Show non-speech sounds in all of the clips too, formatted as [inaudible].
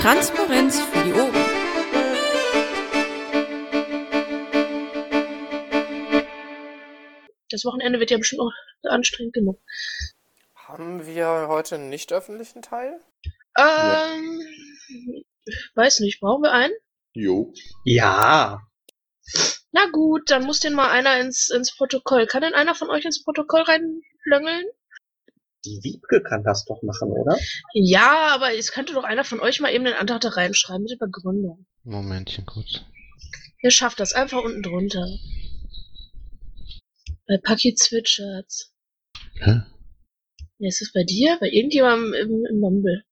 Transparenz für die Ohren. Das Wochenende wird ja bestimmt auch anstrengend genug. Haben wir heute einen nicht öffentlichen Teil? Ähm, weiß nicht, brauchen wir einen? Jo. Ja. Na gut, dann muss den mal einer ins, ins Protokoll. Kann denn einer von euch ins Protokoll reinlöngeln? Die Wiebke kann das doch machen, oder? Ja, aber es könnte doch einer von euch mal eben den Antrag da reinschreiben mit der Begründung. Momentchen kurz. Ihr schafft das einfach unten drunter. Bei Paki zwitschert's. Hä? Ja, ist das bei dir? Bei irgendjemandem im, im Mumble.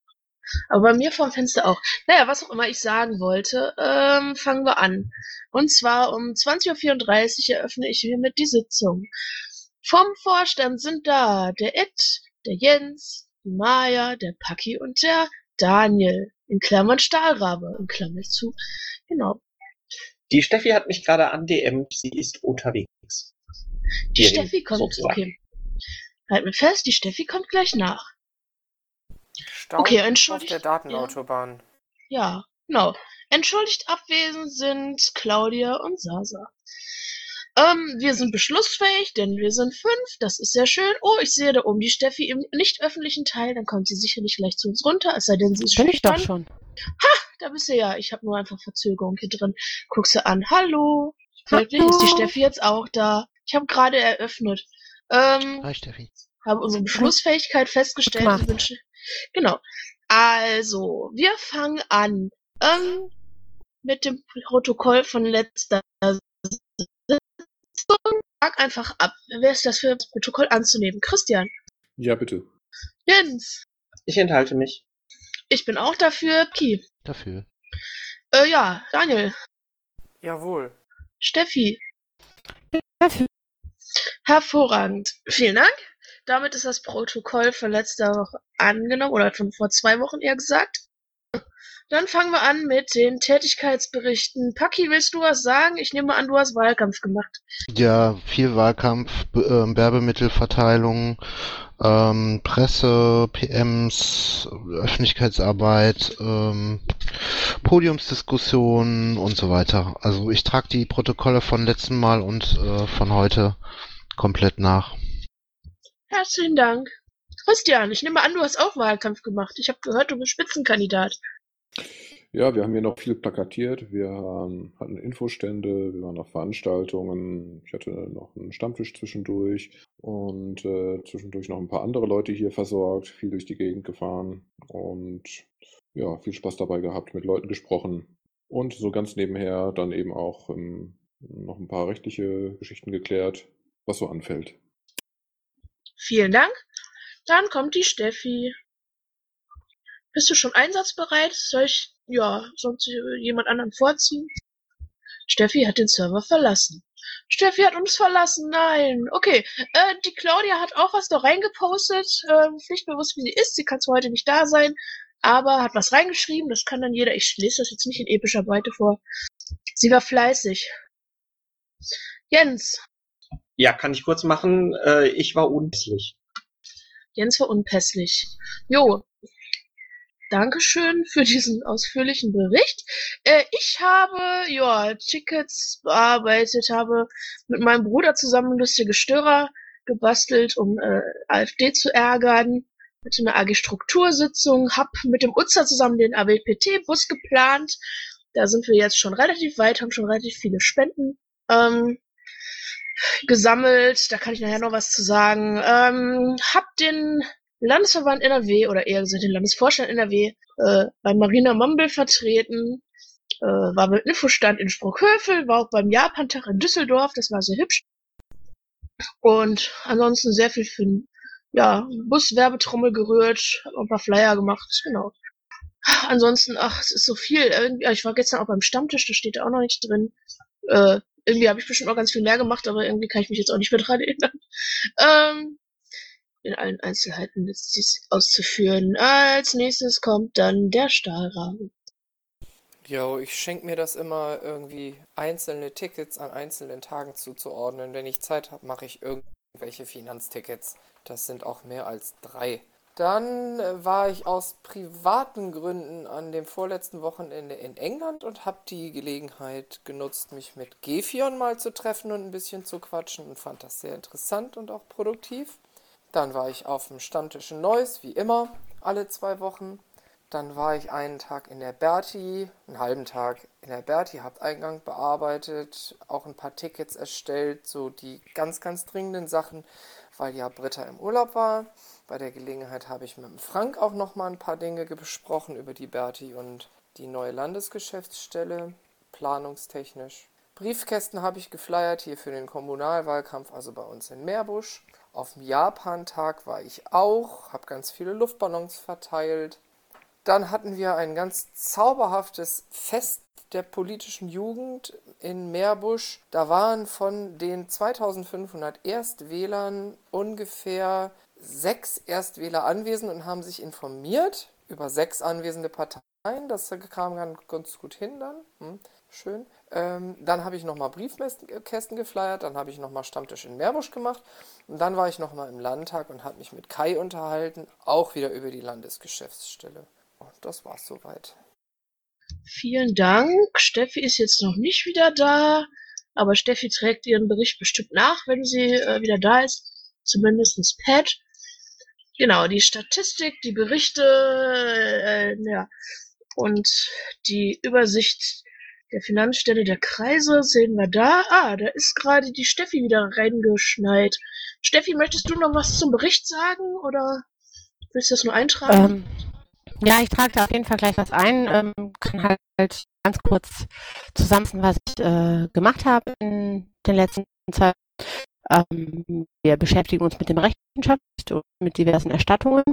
Aber bei mir vorm Fenster auch. Naja, was auch immer ich sagen wollte, ähm, fangen wir an. Und zwar um 20.34 Uhr eröffne ich hiermit die Sitzung. Vom Vorstand sind da der Ed, der Jens, die Maja, der Paki und der Daniel. In Klammern Stahlrabe, in Klammern zu. Genau. Die Steffi hat mich gerade andm, sie ist unterwegs. Die Hierhin, Steffi kommt, sozusagen. okay. Halt mir fest, die Steffi kommt gleich nach. Stau Okay, auf entschuldigt. der Datenautobahn. Ja, genau. Entschuldigt abwesend sind Claudia und Sasa. Ähm, wir sind beschlussfähig, denn wir sind fünf. Das ist sehr schön. Oh, ich sehe da oben die Steffi im nicht öffentlichen Teil. Dann kommt sie sicherlich gleich zu uns runter, es sei denn, sie ist Bin ich doch schon. Da bist du ja. Ich habe nur einfach Verzögerung hier drin. Guckst du an. Hallo. Folglich ist die Steffi jetzt auch da. Ich habe gerade eröffnet. Ähm, Hi Steffi. habe unsere Beschlussfähigkeit festgestellt. Und wünsche- Genau. Also, wir fangen an ähm, mit dem Protokoll von letzter Sitzung. Sag einfach ab. Wer ist das für das Protokoll anzunehmen? Christian. Ja, bitte. Jens. Ich enthalte mich. Ich bin auch dafür. Ki. Dafür. Äh, ja, Daniel. Jawohl. Steffi. Dafür. Hervorragend. Vielen Dank. Damit ist das Protokoll von letzter Woche angenommen, oder von vor zwei Wochen eher gesagt. Dann fangen wir an mit den Tätigkeitsberichten. Paki, willst du was sagen? Ich nehme an, du hast Wahlkampf gemacht. Ja, viel Wahlkampf, ähm, Werbemittelverteilung, ähm, Presse, PMs, Öffentlichkeitsarbeit, ähm, Podiumsdiskussionen und so weiter. Also ich trage die Protokolle von letzten Mal und äh, von heute komplett nach. Herzlichen Dank. Christian, ich nehme an, du hast auch Wahlkampf gemacht. Ich habe gehört, du bist Spitzenkandidat. Ja, wir haben hier noch viel plakatiert. Wir hatten Infostände, wir waren auf Veranstaltungen. Ich hatte noch einen Stammtisch zwischendurch und äh, zwischendurch noch ein paar andere Leute hier versorgt, viel durch die Gegend gefahren und ja, viel Spaß dabei gehabt, mit Leuten gesprochen und so ganz nebenher dann eben auch ähm, noch ein paar rechtliche Geschichten geklärt, was so anfällt. Vielen Dank. Dann kommt die Steffi. Bist du schon einsatzbereit? Soll ich, ja, sonst jemand anderen vorziehen? Steffi hat den Server verlassen. Steffi hat uns verlassen, nein. Okay, äh, die Claudia hat auch was da reingepostet, äh, pflichtbewusst wie sie ist. Sie kann zwar heute nicht da sein, aber hat was reingeschrieben. Das kann dann jeder. Ich lese das jetzt nicht in epischer Breite vor. Sie war fleißig. Jens. Ja, kann ich kurz machen. Äh, ich war unpässlich. Jens war unpässlich. Jo. Dankeschön für diesen ausführlichen Bericht. Äh, ich habe, ja, Tickets bearbeitet, habe mit meinem Bruder zusammen lustige Störer gebastelt, um äh, AfD zu ärgern. Hatte eine AG Struktursitzung, hab mit dem Utzer zusammen den AWPT-Bus geplant. Da sind wir jetzt schon relativ weit, haben schon relativ viele Spenden ähm, gesammelt. Da kann ich nachher noch was zu sagen. Ähm, hab den Landesverband NRW oder eher gesagt den Landesvorstand NRW äh, bei Marina Mumble vertreten. Äh, war beim Infostand in Sprockhövel, war auch beim Japantag in Düsseldorf, das war sehr hübsch. Und ansonsten sehr viel für ja, Buswerbetrommel gerührt, hab ein paar Flyer gemacht, genau. Ansonsten, ach, es ist so viel. Ich war gestern auch beim Stammtisch, da steht auch noch nicht drin. Äh, irgendwie habe ich bestimmt noch ganz viel mehr gemacht, aber irgendwie kann ich mich jetzt auch nicht mehr dran erinnern. Ähm, in allen Einzelheiten jetzt dies auszuführen. Als nächstes kommt dann der Stahlrahmen. Jo, ich schenke mir das immer irgendwie einzelne Tickets an einzelnen Tagen zuzuordnen. Wenn ich Zeit habe, mache ich irgendwelche Finanztickets. Das sind auch mehr als drei. Dann äh, war ich aus privaten Gründen an dem vorletzten Wochenende in England und habe die Gelegenheit genutzt, mich mit Gefion mal zu treffen und ein bisschen zu quatschen und fand das sehr interessant und auch produktiv. Dann war ich auf dem Stammtisch in Neuss, wie immer, alle zwei Wochen. Dann war ich einen Tag in der Berti, einen halben Tag in der Berti, habe Eingang bearbeitet, auch ein paar Tickets erstellt, so die ganz, ganz dringenden Sachen, weil ja Britta im Urlaub war. Bei der Gelegenheit habe ich mit Frank auch noch mal ein paar Dinge besprochen über die Berti und die neue Landesgeschäftsstelle, planungstechnisch. Briefkästen habe ich geflyert hier für den Kommunalwahlkampf, also bei uns in Meerbusch. Auf dem Japan-Tag war ich auch, habe ganz viele Luftballons verteilt. Dann hatten wir ein ganz zauberhaftes Fest der politischen Jugend in Meerbusch. Da waren von den 2500 Erstwählern ungefähr sechs Erstwähler anwesend und haben sich informiert über sechs anwesende Parteien. Das kam ganz gut hin dann. Hm, schön. Ähm, dann habe ich nochmal Briefkästen geflyert, dann habe ich nochmal Stammtisch in Meerbusch gemacht und dann war ich nochmal im Landtag und habe mich mit Kai unterhalten, auch wieder über die Landesgeschäftsstelle. Und das war's soweit. Vielen Dank. Steffi ist jetzt noch nicht wieder da, aber Steffi trägt ihren Bericht bestimmt nach, wenn sie äh, wieder da ist. Zumindestens Pat. Genau, die Statistik, die Berichte, äh, ja, und die Übersicht der Finanzstelle der Kreise sehen wir da. Ah, da ist gerade die Steffi wieder reingeschneit. Steffi, möchtest du noch was zum Bericht sagen oder willst du das nur eintragen? Ähm, ja, ich trage da auf jeden Fall gleich was ein. Ähm, kann halt ganz kurz zusammenfassen, was ich äh, gemacht habe in den letzten Zeit. Ähm, wir beschäftigen uns mit dem Rechenschaft und mit diversen Erstattungen.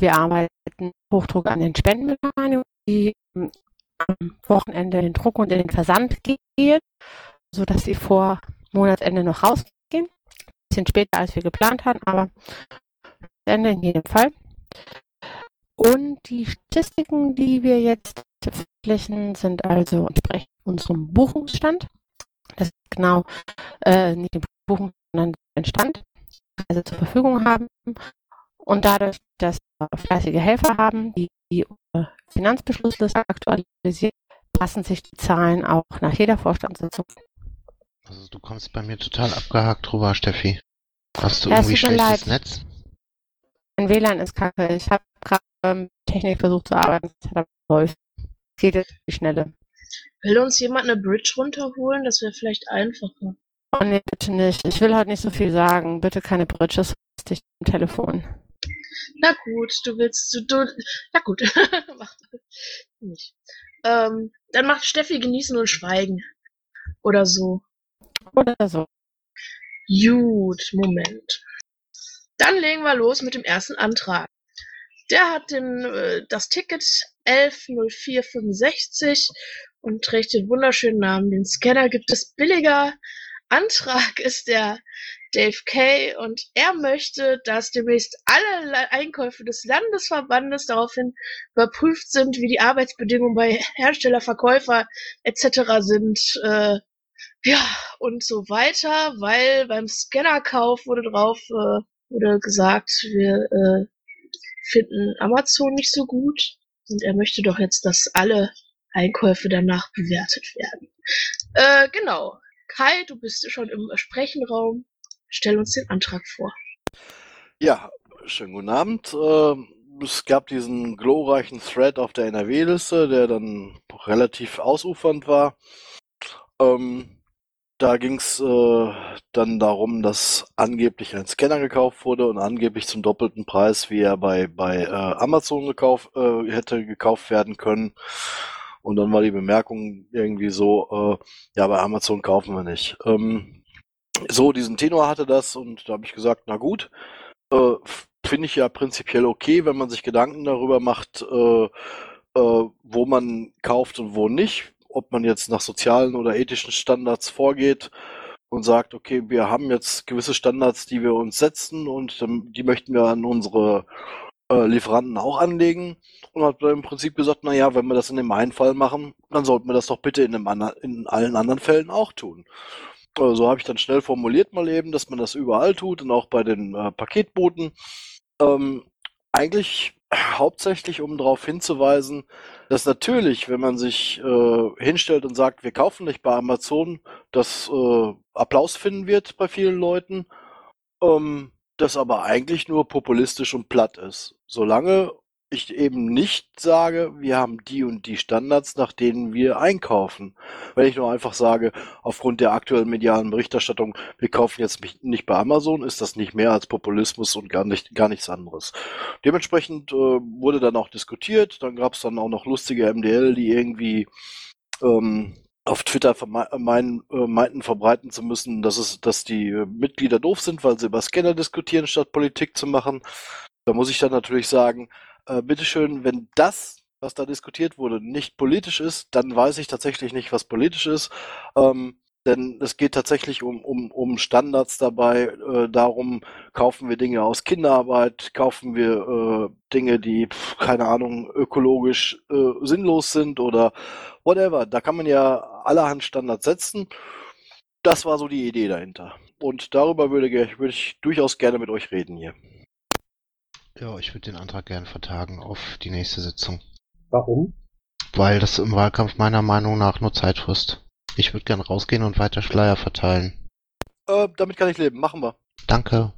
Wir arbeiten Hochdruck an den Spendenmitteilungen, die ähm, am Wochenende in den Druck und in den Versand gehen, sodass sie vor Monatsende noch rausgehen. Ein bisschen später, als wir geplant hatten, aber Ende in jedem Fall. Und die Statistiken, die wir jetzt veröffentlichen, sind also entsprechend unserem Buchungsstand. Das ist genau äh, nicht den Buchung, sondern den Stand, also zur Verfügung haben. Und dadurch, dass wir fleißige Helfer haben, die die Finanzbeschlussliste aktualisieren, passen sich die Zahlen auch nach jeder Vorstandssitzung. Also du kommst bei mir total abgehakt drüber, Steffi. Hast du Ja, es irgendwie schlechtes leid. Netz? Mein WLAN ist kacke. Ich habe gerade ähm, Technik versucht zu arbeiten. Das hat aber geholfen. Geht jetzt die Schnelle. Will uns jemand eine Bridge runterholen? Das wäre vielleicht einfacher. Oh nee, bitte nicht. Ich will heute nicht so viel sagen. Bitte keine Bridges. dich am Telefon. Na gut, du willst, du, du na gut, [laughs] mach nicht. Ähm, dann macht Steffi genießen und schweigen. Oder so. Oder so. Gut, Moment. Dann legen wir los mit dem ersten Antrag. Der hat den, äh, das Ticket 110465 und trägt den wunderschönen Namen. Den Scanner gibt es billiger. Antrag ist der Dave Kay und er möchte, dass demnächst alle Le- Einkäufe des Landesverbandes daraufhin überprüft sind, wie die Arbeitsbedingungen bei Hersteller, Verkäufer etc. sind. Äh, ja, und so weiter, weil beim Scannerkauf wurde drauf, äh, wurde gesagt, wir äh, finden Amazon nicht so gut und er möchte doch jetzt, dass alle Einkäufe danach bewertet werden. Äh, genau. Kai, du bist schon im Sprechenraum. Stell uns den Antrag vor. Ja, schönen guten Abend. Ähm, Es gab diesen glorreichen Thread auf der NRW-Liste, der dann relativ ausufernd war. Ähm, da ging es äh, dann darum, dass angeblich ein Scanner gekauft wurde und angeblich zum doppelten Preis, wie er bei, bei äh, Amazon gekauft, äh, hätte gekauft werden können. Und dann war die Bemerkung irgendwie so, äh, ja, bei Amazon kaufen wir nicht. Ähm, so, diesen Tenor hatte das und da habe ich gesagt, na gut, äh, finde ich ja prinzipiell okay, wenn man sich Gedanken darüber macht, äh, äh, wo man kauft und wo nicht, ob man jetzt nach sozialen oder ethischen Standards vorgeht und sagt, okay, wir haben jetzt gewisse Standards, die wir uns setzen und ähm, die möchten wir an unsere Lieferanten auch anlegen und hat im Prinzip gesagt, na ja, wenn wir das in dem einen Fall machen, dann sollten wir das doch bitte in, dem in allen anderen Fällen auch tun. Äh, so habe ich dann schnell formuliert mal eben, dass man das überall tut und auch bei den äh, Paketbooten. Ähm, eigentlich [clears throat] hauptsächlich, um darauf hinzuweisen, dass natürlich, wenn man sich äh, hinstellt und sagt, wir kaufen nicht bei Amazon, das äh, Applaus finden wird bei vielen Leuten, ähm, das aber eigentlich nur populistisch und platt ist. Solange ich eben nicht sage, wir haben die und die Standards, nach denen wir einkaufen. Wenn ich nur einfach sage, aufgrund der aktuellen medialen Berichterstattung, wir kaufen jetzt nicht bei Amazon, ist das nicht mehr als Populismus und gar, nicht, gar nichts anderes. Dementsprechend äh, wurde dann auch diskutiert, dann gab es dann auch noch lustige MDL, die irgendwie ähm, auf Twitter meinen, äh, meinten verbreiten zu müssen, dass es, dass die äh, Mitglieder doof sind, weil sie über Scanner diskutieren, statt Politik zu machen. Da muss ich dann natürlich sagen, äh, bitteschön, wenn das, was da diskutiert wurde, nicht politisch ist, dann weiß ich tatsächlich nicht, was politisch ist. Ähm, denn es geht tatsächlich um, um, um Standards dabei, äh, darum, kaufen wir Dinge aus Kinderarbeit, kaufen wir äh, Dinge, die, pf, keine Ahnung, ökologisch äh, sinnlos sind oder whatever. Da kann man ja allerhand Standards setzen. Das war so die Idee dahinter. Und darüber würde, würde ich durchaus gerne mit euch reden hier. Ja, ich würde den Antrag gerne vertagen auf die nächste Sitzung. Warum? Weil das im Wahlkampf meiner Meinung nach nur Zeit frisst. Ich würde gern rausgehen und weiter Schleier verteilen. Äh, damit kann ich leben. Machen wir. Danke.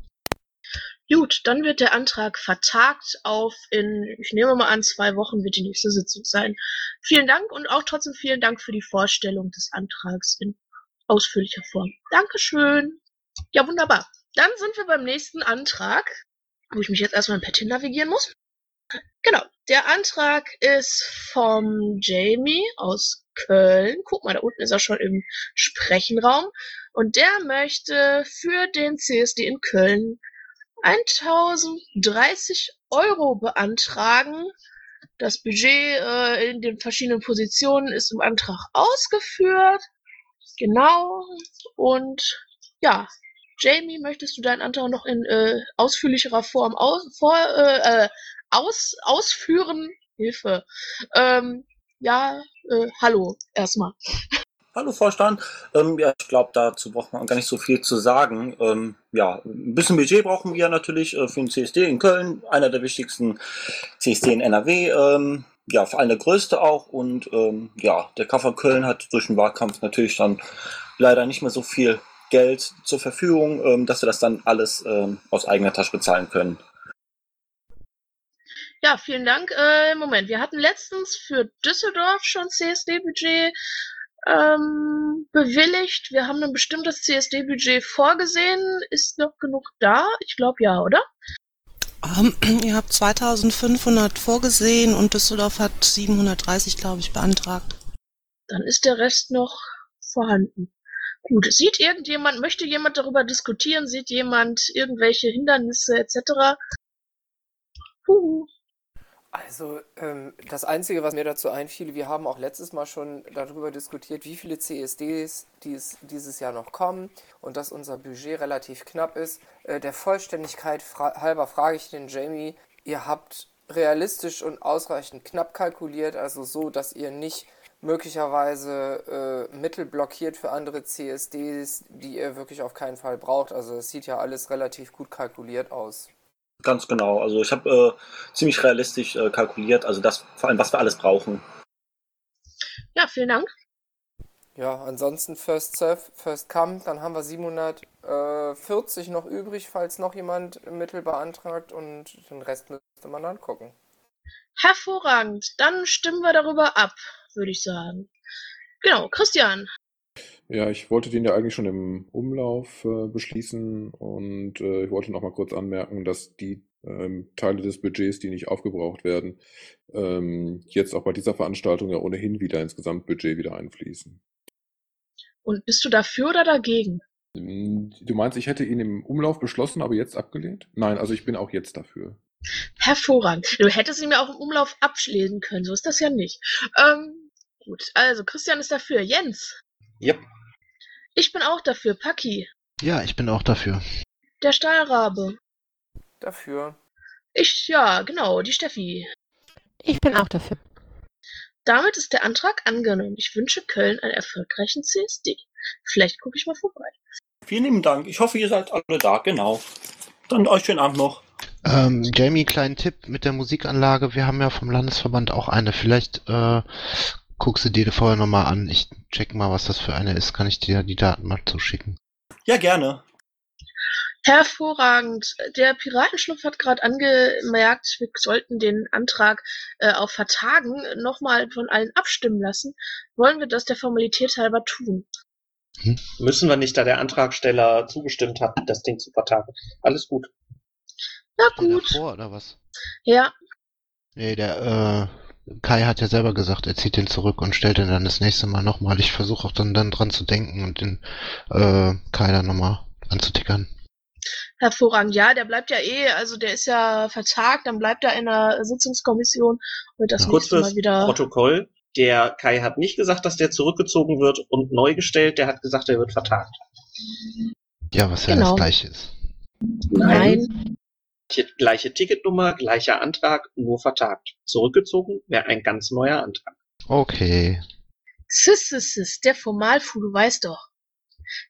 Gut, dann wird der Antrag vertagt auf in, ich nehme mal an, zwei Wochen wird die nächste Sitzung sein. Vielen Dank und auch trotzdem vielen Dank für die Vorstellung des Antrags in ausführlicher Form. Dankeschön. Ja, wunderbar. Dann sind wir beim nächsten Antrag wo ich mich jetzt erstmal in Pettin navigieren muss. Genau, der Antrag ist vom Jamie aus Köln. Guck mal, da unten ist er schon im Sprechenraum. Und der möchte für den CSD in Köln 1030 Euro beantragen. Das Budget äh, in den verschiedenen Positionen ist im Antrag ausgeführt. Genau. Und ja, Jamie, möchtest du deinen Antrag noch in äh, ausführlicherer Form aus, vor, äh, äh, aus, ausführen? Hilfe. Ähm, ja, äh, hallo, erstmal. Hallo Vorstand. Ähm, ja, ich glaube, dazu braucht man gar nicht so viel zu sagen. Ähm, ja, ein bisschen Budget brauchen wir natürlich äh, für den CSD in Köln, einer der wichtigsten CSD in NRW. Ähm, ja, vor allem der größte auch. Und ähm, ja, der KV Köln hat durch den Wahlkampf natürlich dann leider nicht mehr so viel Geld zur Verfügung, ähm, dass wir das dann alles ähm, aus eigener Tasche bezahlen können. Ja, vielen Dank. Äh, Moment, wir hatten letztens für Düsseldorf schon CSD-Budget ähm, bewilligt. Wir haben ein bestimmtes CSD-Budget vorgesehen. Ist noch genug da? Ich glaube ja, oder? Um, ähm, [clears throat] ihr habt 2500 vorgesehen und Düsseldorf hat 730, glaube ich, beantragt. Dann ist der Rest noch vorhanden. Gut, sieht irgendjemand, möchte jemand darüber diskutieren? Sieht jemand irgendwelche Hindernisse etc.? Huhu. Also ähm, das Einzige, was mir dazu einfiel, wir haben auch letztes Mal schon darüber diskutiert, wie viele CSDs dies, dieses Jahr noch kommen und dass unser Budget relativ knapp ist. Äh, der Vollständigkeit fra halber frage ich den Jamie, ihr habt realistisch und ausreichend knapp kalkuliert, also so, dass ihr nicht möglicherweise äh, Mittel blockiert für andere CSDs, die ihr wirklich auf keinen Fall braucht. Also es sieht ja alles relativ gut kalkuliert aus. Ganz genau. Also ich habe äh, ziemlich realistisch äh, kalkuliert, also das vor allem, was wir alles brauchen. Ja, vielen Dank. Ja, ansonsten First Serve, First Come, dann haben wir 740 noch übrig, falls noch jemand Mittel beantragt und den Rest müsste man dann gucken. Hervorragend, dann stimmen wir darüber ab würde ich sagen. Genau, Christian. Ja, ich wollte den ja eigentlich schon im Umlauf äh, beschließen und äh, ich wollte noch mal kurz anmerken, dass die ähm, Teile des Budgets, die nicht aufgebraucht werden, ähm, jetzt auch bei dieser Veranstaltung ja ohnehin wieder ins Gesamtbudget wieder einfließen. Und bist du dafür oder dagegen? Du meinst, ich hätte ihn im Umlauf beschlossen, aber jetzt abgelehnt? Nein, also ich bin auch jetzt dafür. Hervorragend. Du hättest ihn mir auch im Umlauf abschließen können, so ist das ja nicht. Ähm, Gut, also Christian ist dafür. Jens? Yep. Ich bin auch dafür. Paki? Ja, ich bin auch dafür. Der Stahlrabe? Dafür. Ich, ja, genau, die Steffi. Ich bin auch dafür. Damit ist der Antrag angenommen. Ich wünsche Köln einen erfolgreichen CSD. Vielleicht gucke ich mal vorbei. Vielen lieben Dank. Ich hoffe, ihr seid alle da, genau. Dann euch schönen Abend noch. Ähm, Jamie, kleinen Tipp mit der Musikanlage. Wir haben ja vom Landesverband auch eine. Vielleicht äh, guckst du dir vorher nochmal an. Ich check mal, was das für eine ist. Kann ich dir die Daten mal zuschicken? Ja, gerne. Hervorragend. Der Piratenschlupf hat gerade angemerkt, wir sollten den Antrag äh, auf Vertagen nochmal von allen abstimmen lassen. Wollen wir das der Formalität halber tun? Müssen wir nicht, da der Antragsteller zugestimmt hat, das Ding zu vertagen. Alles gut. Na gut. davor oder was? Ja, Nee, der äh, Kai hat ja selber gesagt, er zieht den zurück und stellt den dann das nächste Mal nochmal. Ich versuche auch dann, dann dran zu denken und den äh, Kai dann nochmal anzutickern. hervorragend. Ja, der bleibt ja eh, also der ist ja vertagt, dann bleibt er in der Sitzungskommission und das Ja. Nächste Mal wieder. Protokoll. Der Kai hat nicht gesagt, dass der zurückgezogen wird und neu gestellt. Der hat gesagt, er wird vertagt. Ja, was ja Genau. das gleiche ist. Nein. Gleiche- Gleiche Ticketnummer, gleicher Antrag, nur vertagt. Zurückgezogen wäre ein ganz neuer Antrag. Okay. Sis, sis, sis, der Formalfu, du weißt doch.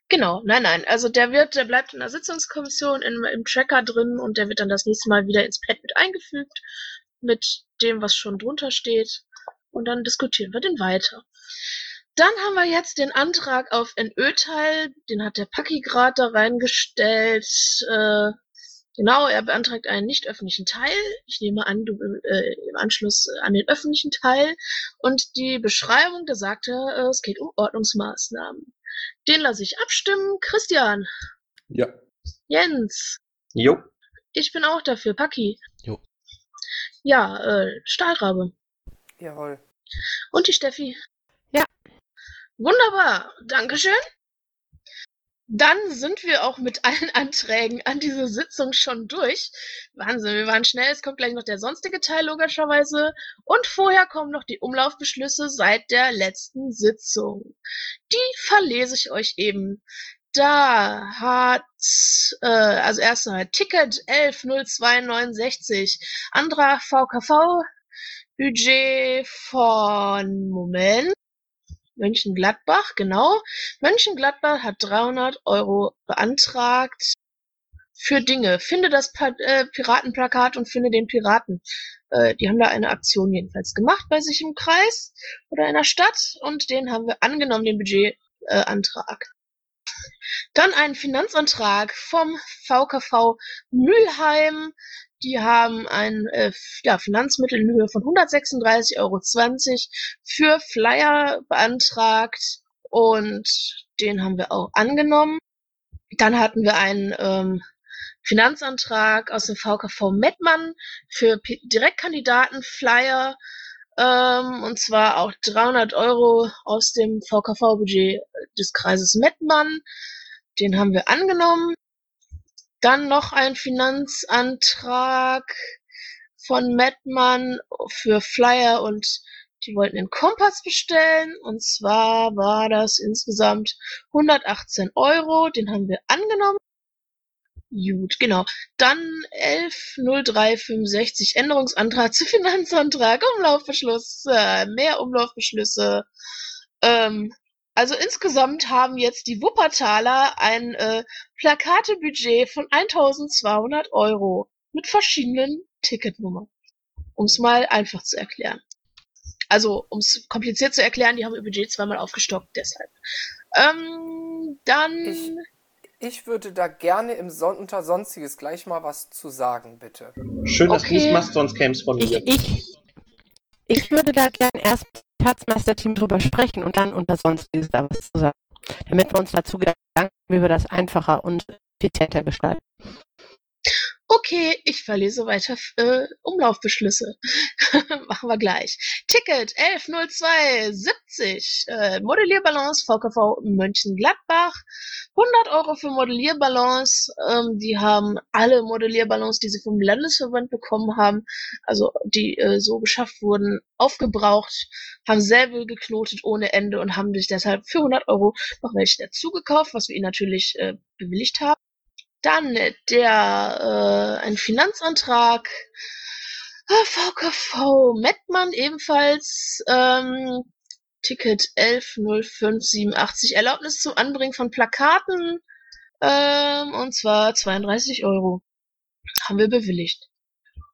Genau, nein, nein. Also der wird, der bleibt in der Sitzungskommission im, im Tracker drin und der wird dann das nächste Mal wieder ins Pad mit eingefügt mit dem, was schon drunter steht. Und dann diskutieren wir den weiter. Dann haben wir jetzt den Antrag auf NÖ-Teil, den hat der Paki gerade da reingestellt. Äh, genau, er beantragt einen nicht öffentlichen Teil. Ich nehme an, du äh, im Anschluss an den öffentlichen Teil. Und die Beschreibung, da sagt er, äh, es geht um Ordnungsmaßnahmen. Den lasse ich abstimmen. Christian, Ja, Jens, Jo. ich bin auch dafür. Paki. Jo. Ja, äh, Stahlrabe. Jawohl. Und die Steffi. Ja. Wunderbar. Dankeschön. Dann sind wir auch mit allen [laughs] Anträgen an diese Sitzung schon durch. Wahnsinn, wir waren schnell. Es kommt gleich noch der sonstige Teil logischerweise. Und vorher kommen noch die Umlaufbeschlüsse seit der letzten Sitzung. Die verlese ich euch eben. Da hat, äh, also erster halt Ticket 110269, anderer VKV, Budget von, Moment, Mönchengladbach, genau. Mönchengladbach hat 300 Euro beantragt für Dinge. Finde das äh, Piratenplakat und finde den Piraten. Äh, die haben da eine Aktion jedenfalls gemacht bei sich im Kreis oder in der Stadt und den haben wir angenommen, den Budgetantrag. Äh. Dann ein Finanzantrag vom VKV Mülheim. Die haben ein äh, ja, Finanzmittel in Höhe von 136,20 Euro für Flyer beantragt und den haben wir auch angenommen. Dann hatten wir einen ähm, Finanzantrag aus dem VKV Mettmann für P Direktkandidaten Flyer ähm, und zwar auch 300 Euro aus dem VKV-Budget des Kreises Mettmann. Den haben wir angenommen. Dann noch ein Finanzantrag von Mettmann für Flyer und die wollten den Kompass bestellen. Und zwar war das insgesamt 118 Euro. Den haben wir angenommen. Gut, genau. Dann 110365 Änderungsantrag [laughs] zu Finanzantrag, Umlaufbeschluss, mehr Umlaufbeschlüsse. Ähm, also insgesamt haben jetzt die Wuppertaler ein äh, Plakatebudget von 1200 Euro mit verschiedenen Ticketnummern. Um es mal einfach zu erklären. Also, um es kompliziert zu erklären, die haben ihr Budget zweimal aufgestockt, deshalb. Ähm, dann. Ich, ich würde da gerne im Son unter Sonstiges gleich mal was zu sagen, bitte. Schön, dass du Okay. es machst, sonst käme es von mir. ich, ich würde da gern erst mit dem Schatzmeisterteam drüber sprechen und dann unter Sonstiges da was zu sagen. Damit wir uns dazu Gedanken, wie wir das einfacher und effizienter gestalten. Okay, ich verlese weiter äh, Umlaufbeschlüsse. [laughs] Machen wir gleich. Ticket 110270, äh, Modellierbalance VKV Mönchengladbach. 100 Euro für Modellierbalance. Ähm, die haben alle Modellierbalance, die sie vom Landesverband bekommen haben, also die äh, so beschafft wurden, aufgebraucht, haben selber geknotet ohne Ende und haben sich deshalb für 100 Euro noch welche dazu gekauft, was wir ihnen natürlich äh, bewilligt haben. Dann der äh, ein Finanzantrag äh, VKV Mettmann ebenfalls ähm, Ticket 110587 Erlaubnis zum Anbringen von Plakaten ähm, und zwar 32 Euro. haben wir bewilligt.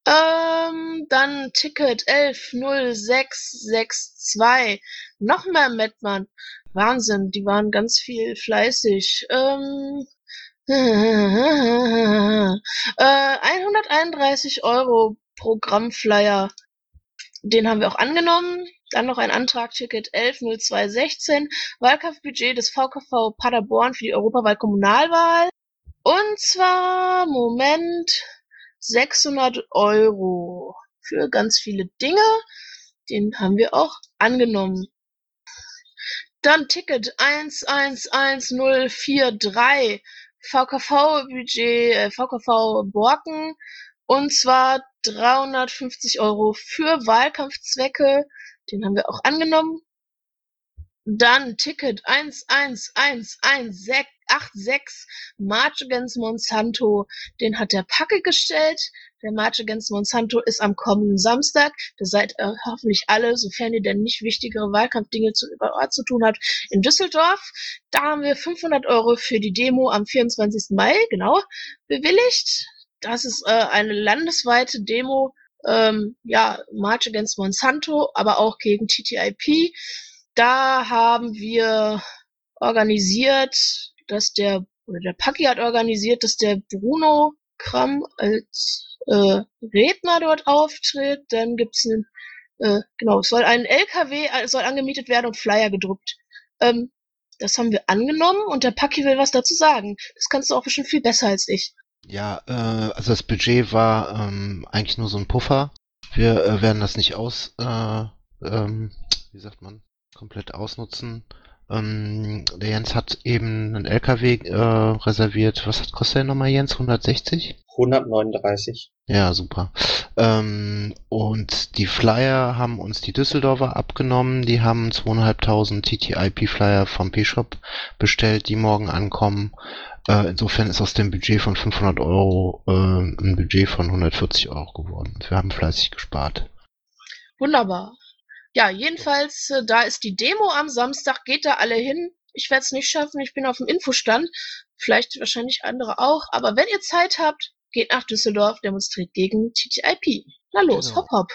Ähm, dann Ticket 110662. Noch mehr Mettmann. Wahnsinn, die waren ganz viel fleißig. Ähm, äh, 131 Euro Programmflyer. Den haben wir auch angenommen. Dann noch ein Antrag-Ticket 110216. Wahlkampfbudget des VKV Paderborn für die Europawahl-Kommunalwahl. Und zwar, Moment, 600 Euro für ganz viele Dinge. Den haben wir auch angenommen. Dann Ticket 111043 VKV-Budget, äh, VKV Borken und zwar 350 Euro für Wahlkampfzwecke. Den haben wir auch angenommen. Dann Ticket 111186 March Against Monsanto. Den hat der Packe gestellt. Der March Against Monsanto ist am kommenden Samstag. Da seid ihr hoffentlich alle, sofern ihr denn nicht wichtigere Wahlkampfdinge zu, über Ort zu tun habt, in Düsseldorf. Da haben wir 500 Euro für die Demo am 24. Mai, genau, bewilligt. Das ist äh, eine landesweite Demo, ähm, ja, March Against Monsanto, aber auch gegen TTIP. Da haben wir organisiert, dass der, oder der Paki hat organisiert, dass der Bruno Kramm als äh, Redner dort auftritt. Dann gibt's einen, äh, genau, es soll ein LKW, äh, soll angemietet werden und Flyer gedruckt. Ähm, das haben wir angenommen und der Paki will was dazu sagen. Das kannst du auch bestimmt viel besser als ich. Ja, äh, also das Budget war ähm, eigentlich nur so ein Puffer. Wir äh, werden das nicht aus, äh, ähm, wie sagt man, komplett ausnutzen. Ähm, der Jens hat eben einen LKW äh, reserviert. Was hat kostet der nochmal, Jens? 160? 139. Ja, super. Ähm, und die Flyer haben uns die Düsseldorfer abgenommen. Die haben zweieinhalbtausend TTIP-Flyer vom P-Shop bestellt, die morgen ankommen. Äh, insofern ist aus dem Budget von 500 Euro äh, ein Budget von 140 Euro geworden. Wir haben fleißig gespart. Wunderbar. Ja, jedenfalls, äh, da ist die Demo am Samstag, geht da alle hin. Ich werde es nicht schaffen, ich bin auf dem Infostand. Vielleicht wahrscheinlich andere auch. Aber wenn ihr Zeit habt, geht nach Düsseldorf, demonstriert gegen TTIP. Na los, Genau. hopp hopp.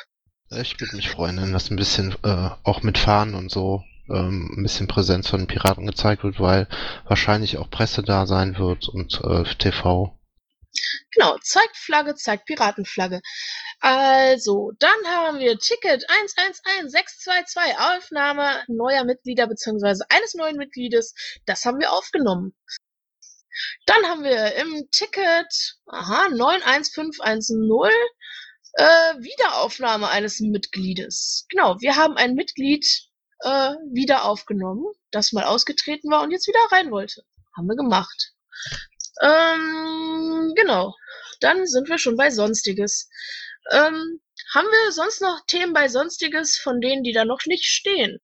Ich würde mich freuen, wenn das ein bisschen äh, auch mit Fahnen und so ähm, ein bisschen Präsenz von den Piraten gezeigt wird, weil wahrscheinlich auch Presse da sein wird und äh, TV. Genau, zeigt Flagge, zeigt Piratenflagge. Also, dann haben wir Ticket 111622, Aufnahme neuer Mitglieder bzw. eines neuen Mitgliedes. Das haben wir aufgenommen. Dann haben wir im Ticket, aha, 91510, äh, Wiederaufnahme eines Mitgliedes. Genau, wir haben ein Mitglied äh, wieder aufgenommen, das mal ausgetreten war und jetzt wieder rein wollte. Haben wir gemacht. Ähm, genau. Dann sind wir schon bei Sonstiges. Ähm, haben wir sonst noch Themen bei Sonstiges von denen, die da noch nicht stehen?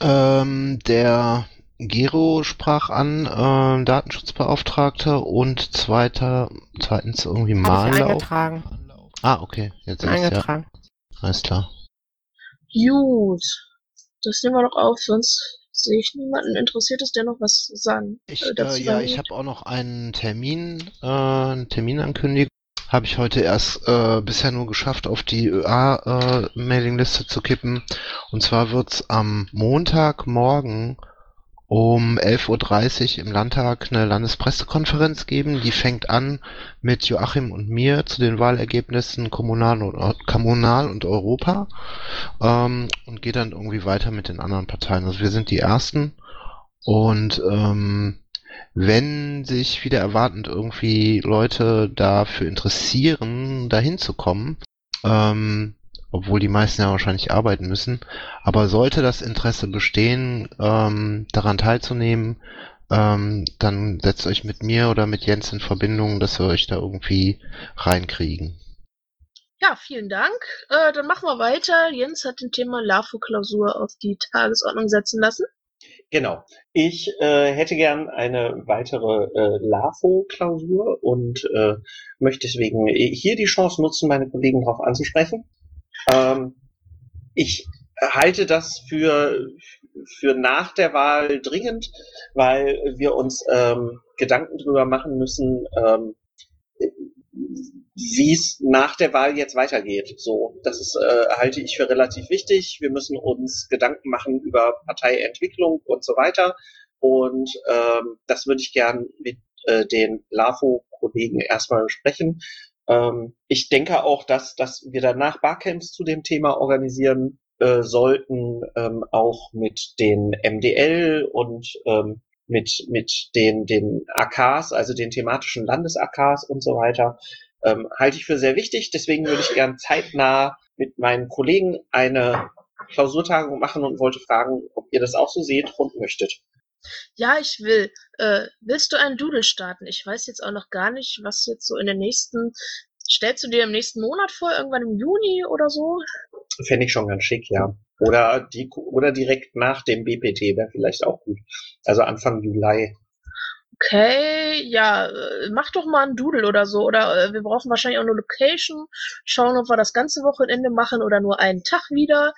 Ähm, der Gero sprach an, äh, Datenschutzbeauftragter und zweiter, zweitens irgendwie Mallauf. eingetragen. Ah, okay, jetzt sehe ich's, ja. Eingetragen. Alles klar. Gut. Das nehmen wir doch auf, sonst sehe ich niemanden Interessiertes, der noch was sagen Ich, äh, äh, dazu ja, sagen ich habe auch noch einen Termin, äh, eine Terminankündigung. Habe ich heute erst äh, bisher nur geschafft, auf die ÖA-Mailingliste zu kippen. Und zwar wird's am Montagmorgen um 11.30 Uhr im Landtag eine Landespressekonferenz geben. Die fängt an mit Joachim und mir zu den Wahlergebnissen Kommunal und, Kommunal und Europa ähm, und geht dann irgendwie weiter mit den anderen Parteien. Also wir sind die Ersten und ähm, wenn sich wieder erwartend irgendwie Leute dafür interessieren, dahin zu kommen, ähm, obwohl die meisten ja wahrscheinlich arbeiten müssen, aber sollte das Interesse bestehen, ähm, daran teilzunehmen, ähm, dann setzt euch mit mir oder mit Jens in Verbindung, dass wir euch da irgendwie reinkriegen. Ja, vielen Dank. Äh, dann machen wir weiter. Jens hat den Thema LAFO-Klausur auf die Tagesordnung setzen lassen. Genau. Ich äh, hätte gern eine weitere äh, LAFO-Klausur und äh, möchte deswegen hier die Chance nutzen, meine Kollegen darauf anzusprechen. Ähm, ich halte das für, für nach der Wahl dringend, weil wir uns ähm, Gedanken drüber machen müssen, ähm, wie es nach der Wahl jetzt weitergeht. So, das ist, äh, halte ich für relativ wichtig. Wir müssen uns Gedanken machen über Parteientwicklung und so weiter. Und ähm, das würde ich gern mit äh, den LAFO-Kollegen erstmal besprechen. Ähm, ich denke auch, dass, dass wir danach Barcamps zu dem Thema organisieren äh, sollten, ähm, auch mit den MDL und ähm, mit, mit den, den AKs, also den thematischen Landes-AKs und so weiter, ähm, halte ich für sehr wichtig. Deswegen würde ich gern zeitnah mit meinen Kollegen eine Klausurtagung machen und wollte fragen, ob ihr das auch so seht und möchtet. Ja, ich will. Äh, willst du einen Doodle starten? Ich weiß jetzt auch noch gar nicht, was jetzt so in den nächsten. Stellst du dir im nächsten Monat vor, irgendwann im Juni oder so? Fände ich schon ganz schick, ja. Oder, die, oder direkt nach dem BPT wäre vielleicht auch gut. Also Anfang Juli. Okay, ja, äh, mach doch mal einen Doodle oder so. Oder äh, wir brauchen wahrscheinlich auch eine Location. Schauen, ob wir das ganze Wochenende machen oder nur einen Tag wieder.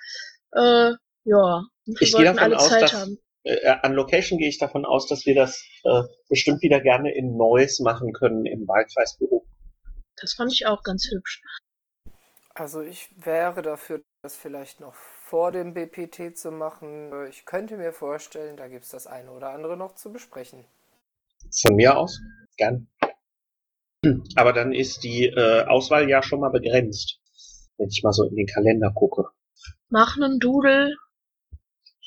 Äh, ja, wir Ich gehe sollten davon alle aus, Zeit dass haben. äh, an Location gehe ich davon aus, dass wir das äh, bestimmt wieder gerne in Neuss machen können im Wahlkreisbüro. Das fand ich auch ganz hübsch. Also ich wäre dafür, das vielleicht noch vor dem BPT zu machen. Ich könnte mir vorstellen, da gibt es das eine oder andere noch zu besprechen. Von mir aus gern. Aber dann ist die äh, Auswahl ja schon mal begrenzt, wenn ich mal so in den Kalender gucke. Mach einen Doodle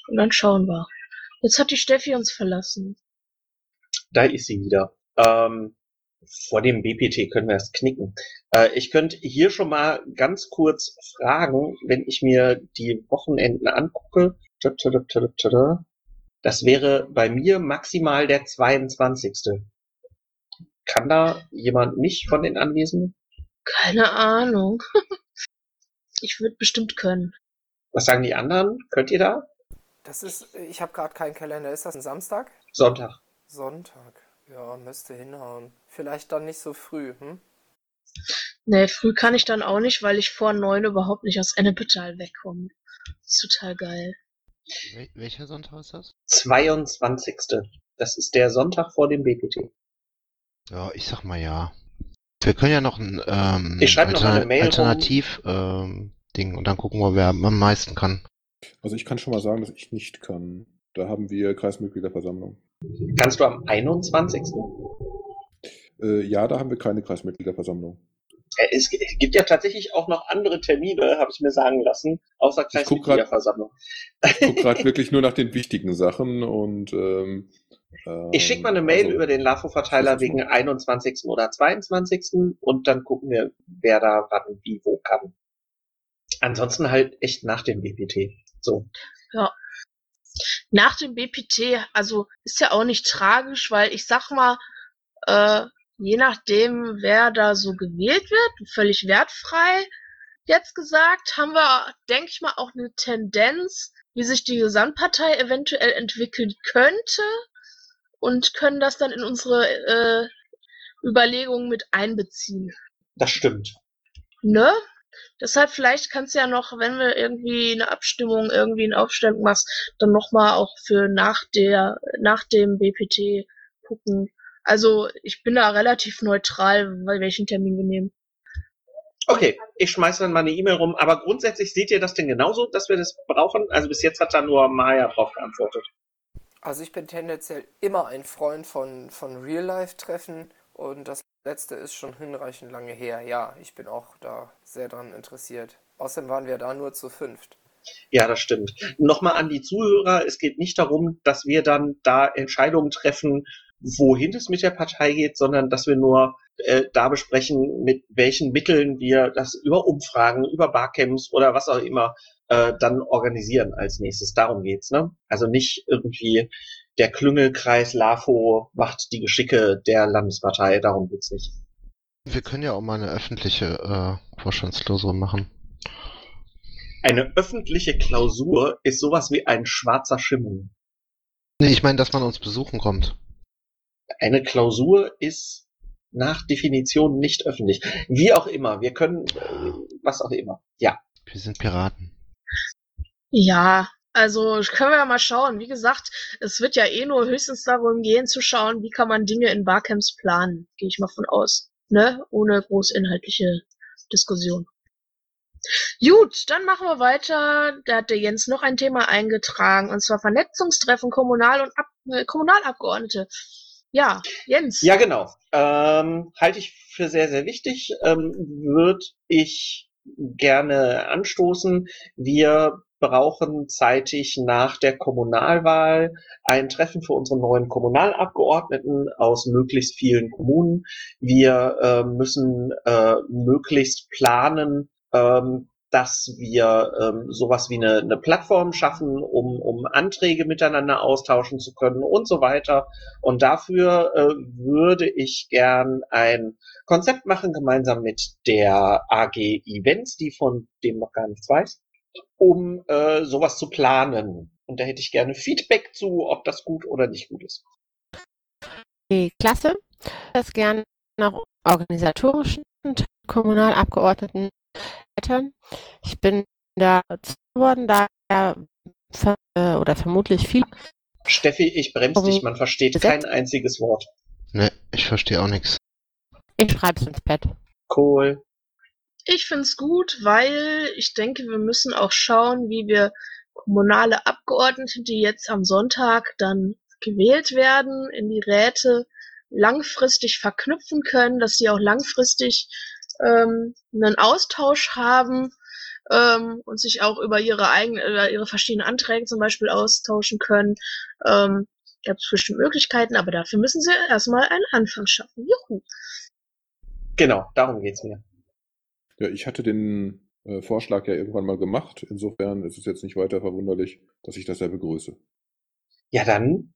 und dann schauen wir. Jetzt hat die Steffi uns verlassen. Da ist sie wieder. Ähm, vor dem BPT können wir erst knicken. Äh, ich könnte hier schon mal ganz kurz fragen, wenn ich mir die Wochenenden angucke. Das wäre bei mir maximal der 22. Kann da jemand nicht von den Anwesenden? Keine Ahnung. [laughs] ich würde bestimmt können. Was sagen die anderen? Könnt ihr da? Das ist, ich habe gerade keinen Kalender. Ist das ein Samstag? Sonntag. Sonntag. Ja, müsste hinhauen. Vielleicht dann nicht so früh, hm? Nee, früh kann ich dann auch nicht, weil ich vor neun überhaupt nicht aus Ennepetal wegkomme. Ist total geil. Wel welcher Sonntag ist das? 22. Das ist der Sonntag vor dem BPT. Ja, ich sag mal ja. Wir können ja noch ein ähm, Ich schreib noch mal eine Mail rum. Alternativ ähm, Ding und dann gucken wir, wer am meisten kann. Also ich kann schon mal sagen, dass ich nicht kann. Da haben wir Kreismitgliederversammlung. Kannst du am 21.? Äh, ja, da haben wir keine Kreismitgliederversammlung. Äh, Es gibt ja tatsächlich auch noch andere Termine, habe ich mir sagen lassen, außer Ich guck grad- Kreismitgliederversammlung. [laughs] Ich gucke gerade wirklich nur nach den wichtigen Sachen und ähm, ähm, Ich schicke mal eine Mail also- über den LAFO-Verteiler wegen 21. oder 22. und dann gucken wir, wer da wann wie wo kann. Ansonsten halt echt nach dem BPT. So. Nach dem BPT, also ist ja auch nicht tragisch, weil ich sag mal, äh, je nachdem, wer da so gewählt wird, völlig wertfrei jetzt gesagt, haben wir, denke ich mal, auch eine Tendenz, wie sich die Gesamtpartei eventuell entwickeln könnte und können das dann in unsere äh, Überlegungen mit einbeziehen. Das stimmt. Ne? Deshalb vielleicht kannst du ja noch, wenn wir irgendwie eine Abstimmung, irgendwie eine Aufstellung machst, dann nochmal auch für nach der, nach dem BPT gucken. Also ich bin da relativ neutral, bei welchen Termin wir nehmen. Okay, ich schmeiße dann mal eine E-Mail rum, aber grundsätzlich seht ihr das denn genauso, dass wir das brauchen? Also bis jetzt hat da nur Maya drauf geantwortet. Also ich bin tendenziell immer ein Freund von, von Real-Life-Treffen und das letzte ist schon hinreichend lange her. Ja, ich bin auch da sehr dran interessiert. Außerdem waren wir da nur zu fünft. Ja, das stimmt. Nochmal an die Zuhörer, es geht nicht darum, dass wir dann da Entscheidungen treffen, wohin es mit der Partei geht, sondern dass wir nur äh, da besprechen, mit welchen Mitteln wir das über Umfragen, über Barcamps oder was auch immer äh, dann organisieren als nächstes. Darum geht's, ne? Also nicht irgendwie der Klüngelkreis LAFO macht die Geschicke der Landespartei, darum geht's nicht. Wir können ja auch mal eine öffentliche äh, Vorstandsklausur machen. Eine öffentliche Klausur ist sowas wie ein schwarzer Schimmel. Nee, ich meine, dass man uns besuchen kommt. Eine Klausur ist nach Definition nicht öffentlich. Wie auch immer, wir können, äh, was auch immer. Ja, Wir sind Piraten. Ja, also können wir ja mal schauen. Wie gesagt, es wird ja eh nur höchstens darum gehen zu schauen, wie kann man Dinge in Barcamps planen. Gehe ich mal von aus. ne, ohne groß inhaltliche Diskussion. Gut, dann machen wir weiter. Da hat der Jens noch ein Thema eingetragen, und zwar Vernetzungstreffen Kommunal- und Ab äh, Kommunalabgeordnete. Ja, Jens. Ja, genau. Ähm, halte ich für sehr, sehr wichtig. Ähm, Würde ich gerne anstoßen. Wir brauchen zeitig nach der Kommunalwahl ein Treffen für unsere neuen Kommunalabgeordneten aus möglichst vielen Kommunen. Wir äh, müssen äh, möglichst planen, ähm, dass wir ähm, sowas wie eine, eine Plattform schaffen, um, um Anträge miteinander austauschen zu können und so weiter. Und dafür äh, würde ich gern ein Konzept machen, gemeinsam mit der AG Events, die von dem noch gar nichts weiß, um äh, sowas zu planen. Und da hätte ich gerne Feedback zu, ob das gut oder nicht gut ist. Okay, klasse. Das gerne nach organisatorischen Kommunalabgeordneten. Ich bin da geworden, da ver äh, oder vermutlich viel. Steffi, ich bremse dich, man versteht kein einziges Wort. Ne, ich verstehe auch nichts. Ich schreibe es ins Bett. Cool. Ich find's gut, weil ich denke, wir müssen auch schauen, wie wir kommunale Abgeordnete, die jetzt am Sonntag dann gewählt werden, in die Räte langfristig verknüpfen können, dass sie auch langfristig ähm, einen Austausch haben ähm, und sich auch über ihre eigenen, über ihre verschiedenen Anträge zum Beispiel austauschen können. Ähm, gibt es bestimmt Möglichkeiten, aber dafür müssen sie erstmal einen Anfang schaffen. Juhu. Genau, darum geht's mir. Ja, ich hatte den äh, Vorschlag ja irgendwann mal gemacht. Insofern ist es jetzt nicht weiter verwunderlich, dass ich das ja begrüße. Ja, dann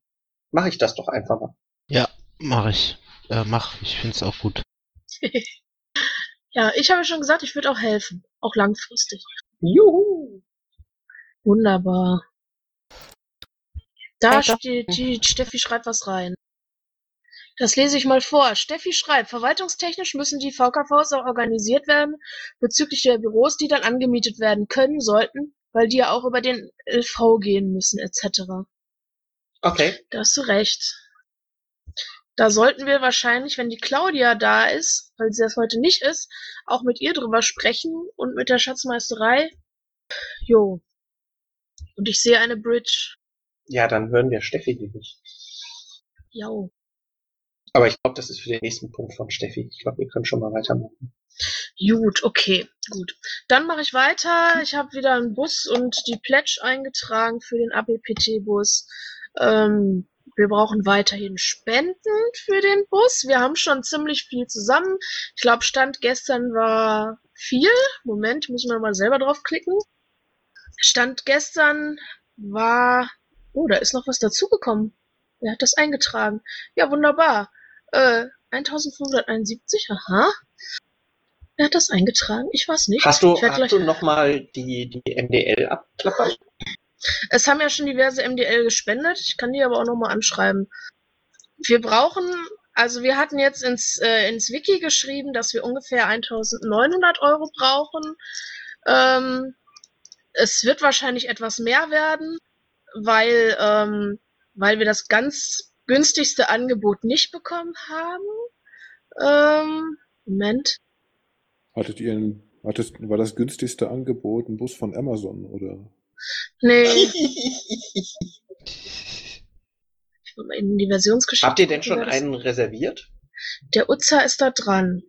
mache ich das doch einfach mal. Ja, mache ich. Äh, mach, ich finde es auch gut. [laughs] ja, ich habe schon gesagt, ich würde auch helfen. Auch langfristig. Juhu! Wunderbar. Da Ja, doch. steht, die Steffi schreibt was rein. Das lese ich mal vor. Steffi schreibt, verwaltungstechnisch müssen die VKVs auch organisiert werden bezüglich der Büros, die dann angemietet werden können sollten, weil die ja auch über den LV gehen müssen etc. Okay. Da hast du recht. Da sollten wir wahrscheinlich, wenn die Claudia da ist, weil sie das heute nicht ist, auch mit ihr drüber sprechen und mit der Schatzmeisterei. Jo. Und ich sehe eine Bridge. Ja, dann hören wir Steffi nicht. Jo. Aber ich glaube, das ist für den nächsten Punkt von Steffi. Ich glaube, wir können schon mal weitermachen. Gut, okay, gut. Dann mache ich weiter. Ich habe wieder einen Bus und die Pledge eingetragen für den ABPT-Bus. Ähm, wir brauchen weiterhin Spenden für den Bus. Wir haben schon ziemlich viel zusammen. Ich glaube, Stand gestern war viel. Moment, muss man mal selber draufklicken. Stand gestern war. Oh, da ist noch was dazugekommen. Wer hat das eingetragen? Ja, wunderbar. Äh, 1571, aha. Wer hat das eingetragen? Ich weiß nicht. Hast du, hast gleich- du nochmal die, die MDL abklappert? Es haben ja schon diverse MDL gespendet. Ich kann die aber auch nochmal anschreiben. Wir brauchen, also wir hatten jetzt ins, äh, ins Wiki geschrieben, dass wir ungefähr 1900 Euro brauchen. Ähm, es wird wahrscheinlich etwas mehr werden, weil, ähm, weil wir das ganz günstigste Angebot nicht bekommen haben. Ähm, Moment. Hattet ihr ein, hattest, war das günstigste Angebot ein Bus von Amazon oder? Nee. [laughs] In die Versionsgeschichte. Habt ihr denn schon einen reserviert? Der Uzza ist da dran.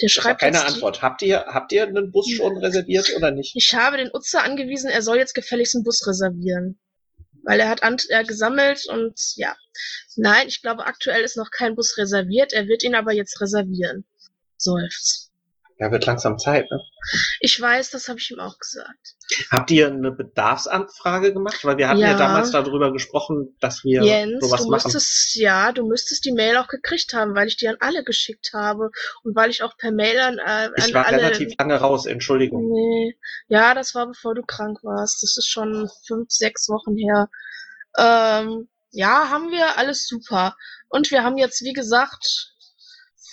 Der schreibt keine Antwort. Habt ihr, habt ihr einen Bus schon reserviert oder nicht? Ich habe den Utzer angewiesen, er soll jetzt gefälligst einen Bus reservieren. Weil er hat Ant er gesammelt und ja. Nein, ich glaube, aktuell ist noch kein Bus reserviert. Er wird ihn aber jetzt reservieren. Seufzt. Ja, wird langsam Zeit, ne? Ich weiß, das habe ich ihm auch gesagt. Habt ihr eine Bedarfsanfrage gemacht? Weil wir hatten ja, Ja. damals darüber gesprochen, dass wir Jens, sowas du machen. müsstest, ja, du müsstest die Mail auch gekriegt haben, weil ich die an alle geschickt habe und weil ich auch per Mail an, äh, Ich an war alle. relativ lange raus, Entschuldigung. Nee. Ja, das war bevor du krank warst. Das ist schon fünf, sechs Wochen her. Ähm, ja, haben wir alles super. Und wir haben jetzt, wie gesagt,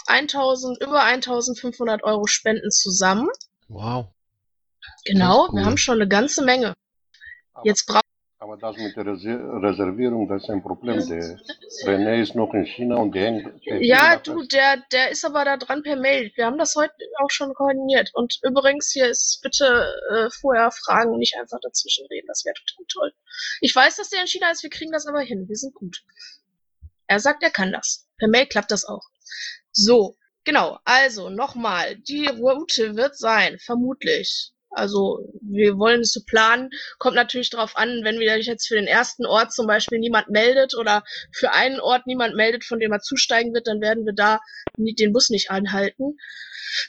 1000, über 1500 Euro Spenden zusammen. Wow. Genau, cool. wir haben schon eine ganze Menge. Jetzt brauchen Aber das mit der Reser- Reservierung, das ist ein Problem. Der René ist noch in China und der hängt. Ja, du, der, der ist aber da dran per Mail. Wir haben das heute auch schon koordiniert. Und übrigens, hier ist bitte äh, vorher fragen und nicht einfach dazwischen reden. Das wäre total toll. Ich weiß, dass der in China ist, wir kriegen das aber hin. Wir sind gut. Er sagt, er kann das. Per Mail klappt das auch. So, genau. Also, nochmal. Die Route wird sein, vermutlich. Also, wir wollen es so planen. Kommt natürlich darauf an, wenn wir jetzt für den ersten Ort zum Beispiel niemand meldet oder für einen Ort niemand meldet, von dem er zusteigen wird, dann werden wir da den Bus nicht anhalten.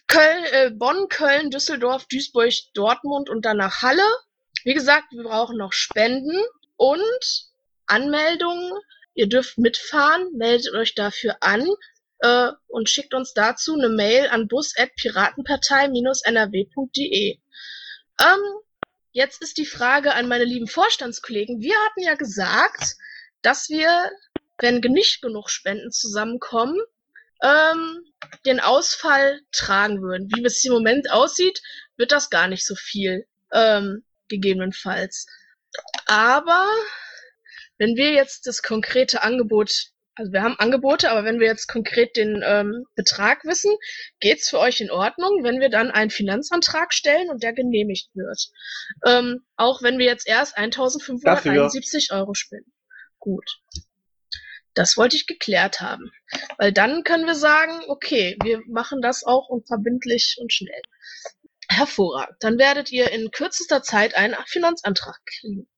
Köln, äh, Bonn, Köln, Düsseldorf, Duisburg, Dortmund und dann nach Halle. Wie gesagt, wir brauchen noch Spenden und Anmeldungen. Ihr dürft mitfahren, meldet euch dafür an äh, und schickt uns dazu eine Mail an bus.piratenpartei-nrw.de. Ähm, jetzt ist die Frage an meine lieben Vorstandskollegen. Wir hatten ja gesagt, dass wir, wenn nicht genug Spenden zusammenkommen, ähm, den Ausfall tragen würden. Wie es im Moment aussieht, wird das gar nicht so viel, ähm, gegebenenfalls. Aber wenn wir jetzt das konkrete Angebot, also wir haben Angebote, aber wenn wir jetzt konkret den ähm, Betrag wissen, geht's für euch in Ordnung, wenn wir dann einen Finanzantrag stellen und der genehmigt wird. Ähm, auch wenn wir jetzt erst 1571 Euro spenden. Gut. Das wollte ich geklärt haben. Weil dann können wir sagen, okay, wir machen das auch unverbindlich und schnell. Hervorragend. Dann werdet ihr in kürzester Zeit einen Finanzantrag kriegen.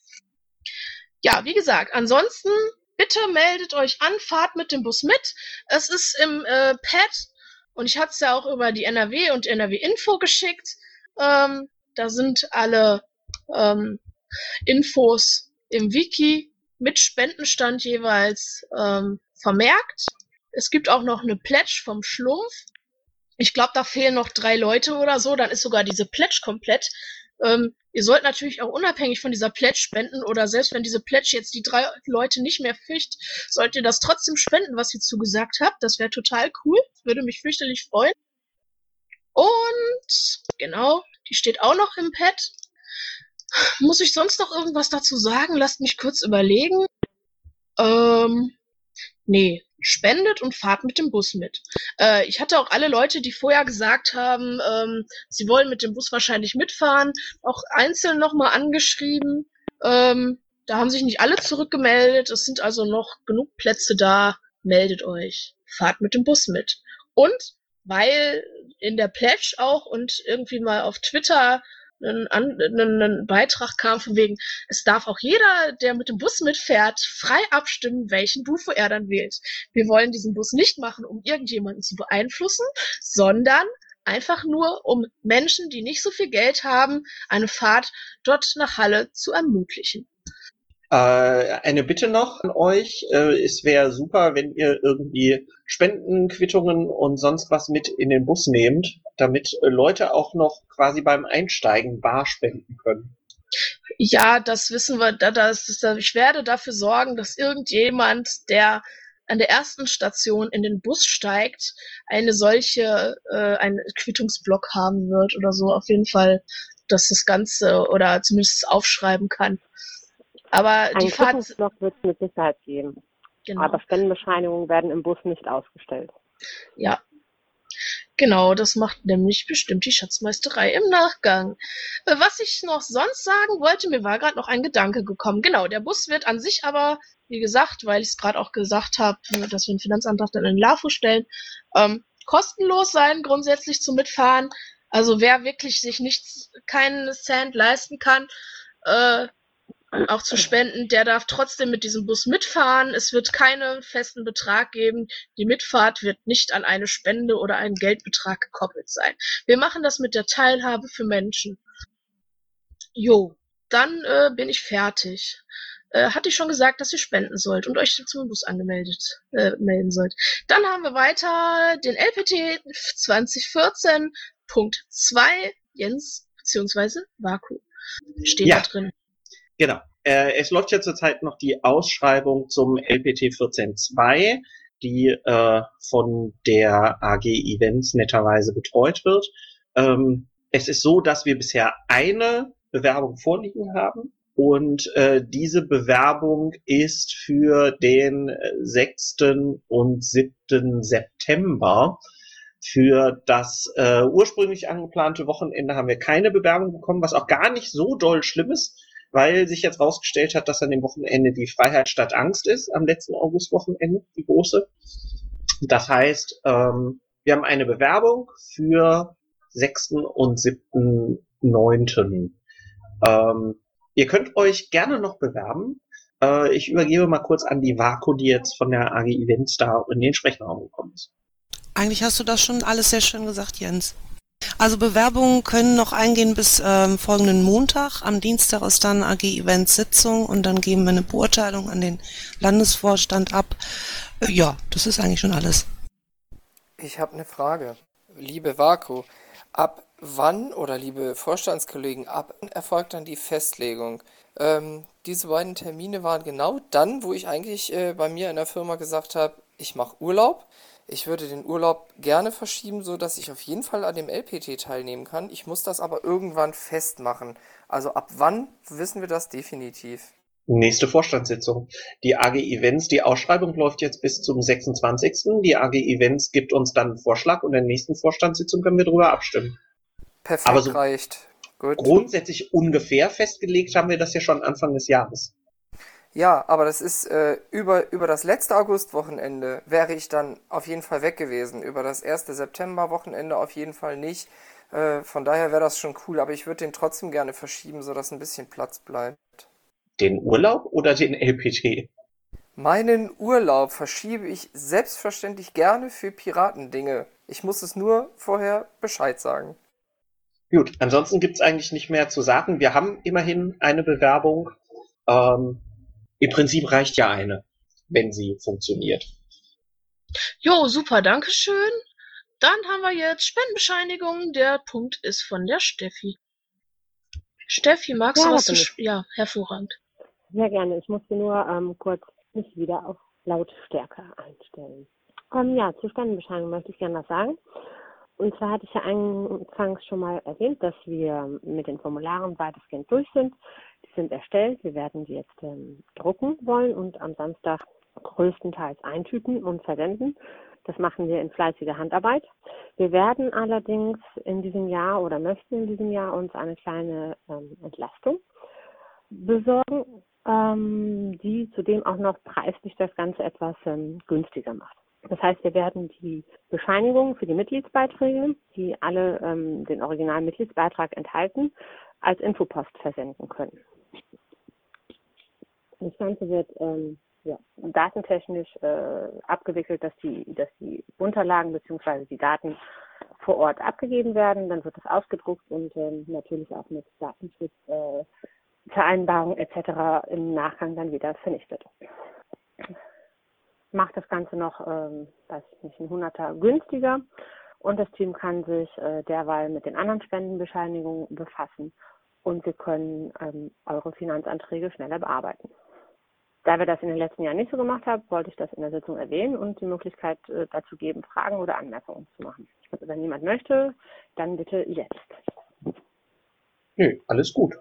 Ja, wie gesagt, ansonsten bitte meldet euch an, fahrt mit dem Bus mit. Es ist im äh, Pad und ich hatte es ja auch über die NRW und NRW Info geschickt. Ähm, da sind alle ähm, Infos im Wiki mit Spendenstand jeweils ähm, vermerkt. Es gibt auch noch eine Pledge vom Schlumpf. Ich glaube, da fehlen noch drei Leute oder so. Dann ist sogar diese Pledge komplett. Ähm, ihr sollt natürlich auch unabhängig von dieser Pledge spenden oder selbst wenn diese Pledge jetzt die drei Leute nicht mehr ficht, sollt ihr das trotzdem spenden, was ihr zugesagt habt. Das wäre total cool. Würde mich fürchterlich freuen. Und genau, die steht auch noch im Pad. Muss ich sonst noch irgendwas dazu sagen? Lasst mich kurz überlegen. Ähm, nee, spendet und fahrt mit dem Bus mit. Äh, ich hatte auch alle Leute, die vorher gesagt haben, ähm, sie wollen mit dem Bus wahrscheinlich mitfahren, auch einzeln nochmal angeschrieben. Ähm, da haben sich nicht alle zurückgemeldet. Es sind also noch genug Plätze da. Meldet euch. Fahrt mit dem Bus mit. Und weil in der Pledge auch und irgendwie mal auf Twitter ein, ein, ein, Beitrag kam von wegen, es darf auch jeder, der mit dem Bus mitfährt, frei abstimmen, welchen Bufo er dann wählt. Wir wollen diesen Bus nicht machen, um irgendjemanden zu beeinflussen, sondern einfach nur, um Menschen, die nicht so viel Geld haben, eine Fahrt dort nach Halle zu ermöglichen. Äh, eine Bitte noch an euch. Äh, es wäre super, wenn ihr irgendwie Spendenquittungen und sonst was mit in den Bus nehmt, damit Leute auch noch quasi beim Einsteigen bar spenden können. Ja, das wissen wir. Da, das, das, ich werde dafür sorgen, dass irgendjemand, der an der ersten Station in den Bus steigt, eine solche, äh, einen Quittungsblock haben wird oder so. Auf jeden Fall, dass das Ganze oder zumindest aufschreiben kann. Aber die Einen Fahrt, wird es mit Sicherheit geben. genau. Aber Spendenbescheinigungen werden im Bus nicht ausgestellt. Ja. Genau, das macht nämlich bestimmt die Schatzmeisterei im Nachgang. Äh, Was ich noch sonst sagen wollte, mir war gerade noch ein Gedanke gekommen. Genau, der Bus wird an sich aber, wie gesagt, weil ich es gerade auch gesagt habe, dass wir einen Finanzantrag dann in LAFO stellen, ähm, kostenlos sein, grundsätzlich zum Mitfahren. Also wer wirklich sich nichts, keinen Cent leisten kann, äh, auch zu spenden, der darf trotzdem mit diesem Bus mitfahren. Es wird keinen festen Betrag geben. Die Mitfahrt wird nicht an eine Spende oder einen Geldbetrag gekoppelt sein. Wir machen das mit der Teilhabe für Menschen. Jo, dann äh, bin ich fertig. Äh, hatte ich schon gesagt, dass ihr spenden sollt und euch zum Bus angemeldet äh, melden sollt. Dann haben wir weiter den LPT 2014.2 Jens beziehungsweise Vaku. Steht Ja. da drin. Genau. Äh, es läuft ja zurzeit noch die Ausschreibung zum LPT 14.2, die äh, von der AG Events netterweise betreut wird. Ähm, es ist so, dass wir bisher eine Bewerbung vorliegen haben. Und äh, diese Bewerbung ist für den äh, 6. und 7. September. Für das äh, ursprünglich angeplante Wochenende haben wir keine Bewerbung bekommen, was auch gar nicht so doll schlimm ist, weil sich jetzt rausgestellt hat, dass an dem Wochenende die Freiheit statt Angst ist, am letzten Augustwochenende, die große. Das heißt, ähm, wir haben eine Bewerbung für 6. und 7. 9. Ähm, ihr könnt euch gerne noch bewerben. Äh, ich übergebe mal kurz an die Vaku, die jetzt von der AG Events da in den Sprechenraum gekommen ist. Eigentlich hast du das schon alles sehr schön gesagt, Jens. Also Bewerbungen können noch eingehen bis ähm, folgenden Montag. Am Dienstag ist dann AG Events Sitzung und dann geben wir eine Beurteilung an den Landesvorstand ab. Äh, ja, das ist eigentlich schon alles. Ich habe eine Frage. Liebe Vaku, ab wann oder liebe Vorstandskollegen, ab wann erfolgt dann die Festlegung? Ähm, diese beiden Termine waren genau dann, wo ich eigentlich äh, bei mir in der Firma gesagt habe, ich mache Urlaub. Ich würde den Urlaub gerne verschieben, so dass ich auf jeden Fall an dem LPT teilnehmen kann. Ich muss das aber irgendwann festmachen. Also ab wann wissen wir das definitiv? Nächste Vorstandssitzung. Die AG Events, die Ausschreibung läuft jetzt bis zum 26. Die AG Events gibt uns dann einen Vorschlag und in der nächsten Vorstandssitzung können wir darüber abstimmen. Perfekt Aber so reicht. Gut. Grundsätzlich ungefähr festgelegt haben wir das ja schon Anfang des Jahres. Ja, aber das ist äh, über, über das letzte Augustwochenende wäre ich dann auf jeden Fall weg gewesen. Über das erste Septemberwochenende auf jeden Fall nicht. Äh, von daher wäre das schon cool, aber ich würde den trotzdem gerne verschieben, sodass ein bisschen Platz bleibt. Den Urlaub oder den LPT? Meinen Urlaub verschiebe ich selbstverständlich gerne für Piratendinge. Ich muss es nur vorher Bescheid sagen. Gut, ansonsten gibt's eigentlich nicht mehr zu sagen. Wir haben immerhin eine Bewerbung. Ähm, Im Prinzip reicht ja eine, wenn sie funktioniert. Jo, super, danke schön. Dann haben wir jetzt Spendenbescheinigung. Der Punkt ist von der Steffi. Steffi, magst Ja, du was zu... Ja, hervorragend. Sehr gerne. Ich musste nur ähm, kurz mich wieder auf Lautstärke einstellen. Ähm, ja, zur Spendenbescheinigung möchte ich gerne was sagen. Und zwar hatte ich ja anfangs schon mal erwähnt, dass wir mit den Formularen weitestgehend durch sind. Sind erstellt. Wir werden die jetzt ähm, drucken wollen und am Samstag größtenteils eintüten und versenden. Das machen wir in fleißiger Handarbeit. Wir werden allerdings in diesem Jahr oder möchten in diesem Jahr uns eine kleine ähm, Entlastung besorgen, ähm, die zudem auch noch preislich das Ganze etwas ähm, günstiger macht. Das heißt, wir werden die Bescheinigung für die Mitgliedsbeiträge, die alle ähm, den originalen Mitgliedsbeitrag enthalten, als Infopost versenden können. Das Ganze wird ähm, ja, datentechnisch äh, abgewickelt, dass die, dass die Unterlagen bzw. die Daten vor Ort abgegeben werden. Dann wird das ausgedruckt und ähm, natürlich auch mit Datenschutz. Äh, etc. im Nachgang dann wieder vernichtet. Macht das Ganze noch, ähm, weiß ich nicht, ein Hunderter günstiger und das Team kann sich äh, derweil mit den anderen Spendenbescheinigungen befassen und wir können ähm, eure Finanzanträge schneller bearbeiten. Da wir das in den letzten Jahren nicht so gemacht haben, wollte ich das in der Sitzung erwähnen und die Möglichkeit äh, dazu geben, Fragen oder Anmerkungen zu machen. Also wenn niemand möchte, dann bitte jetzt. Nö, alles gut.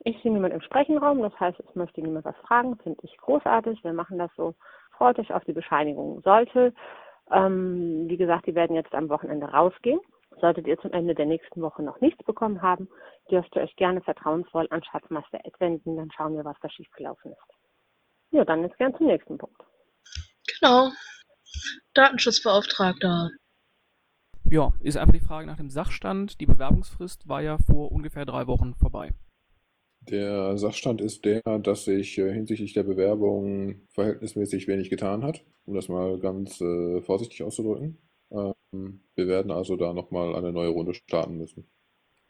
Ich sehe niemand im Sprechenraum, das heißt, es möchte niemand was fragen, finde ich großartig. Wir machen das so. Freut euch auf die Bescheinigung. Sollte, ähm, wie gesagt, die werden jetzt am Wochenende rausgehen. Solltet ihr zum Ende der nächsten Woche noch nichts bekommen haben, dürft ihr euch gerne vertrauensvoll an Schatzmeister Ed wenden, dann schauen wir, was da schiefgelaufen ist. Ja, dann jetzt gern zum nächsten Punkt. Genau. Datenschutzbeauftragter. Ja, ist einfach die Frage nach dem Sachstand. Die Bewerbungsfrist war ja vor ungefähr drei Wochen vorbei. Der Sachstand ist der, dass sich äh, hinsichtlich der Bewerbung verhältnismäßig wenig getan hat, um das mal ganz äh, vorsichtig auszudrücken. Ähm, wir werden also da nochmal eine neue Runde starten müssen.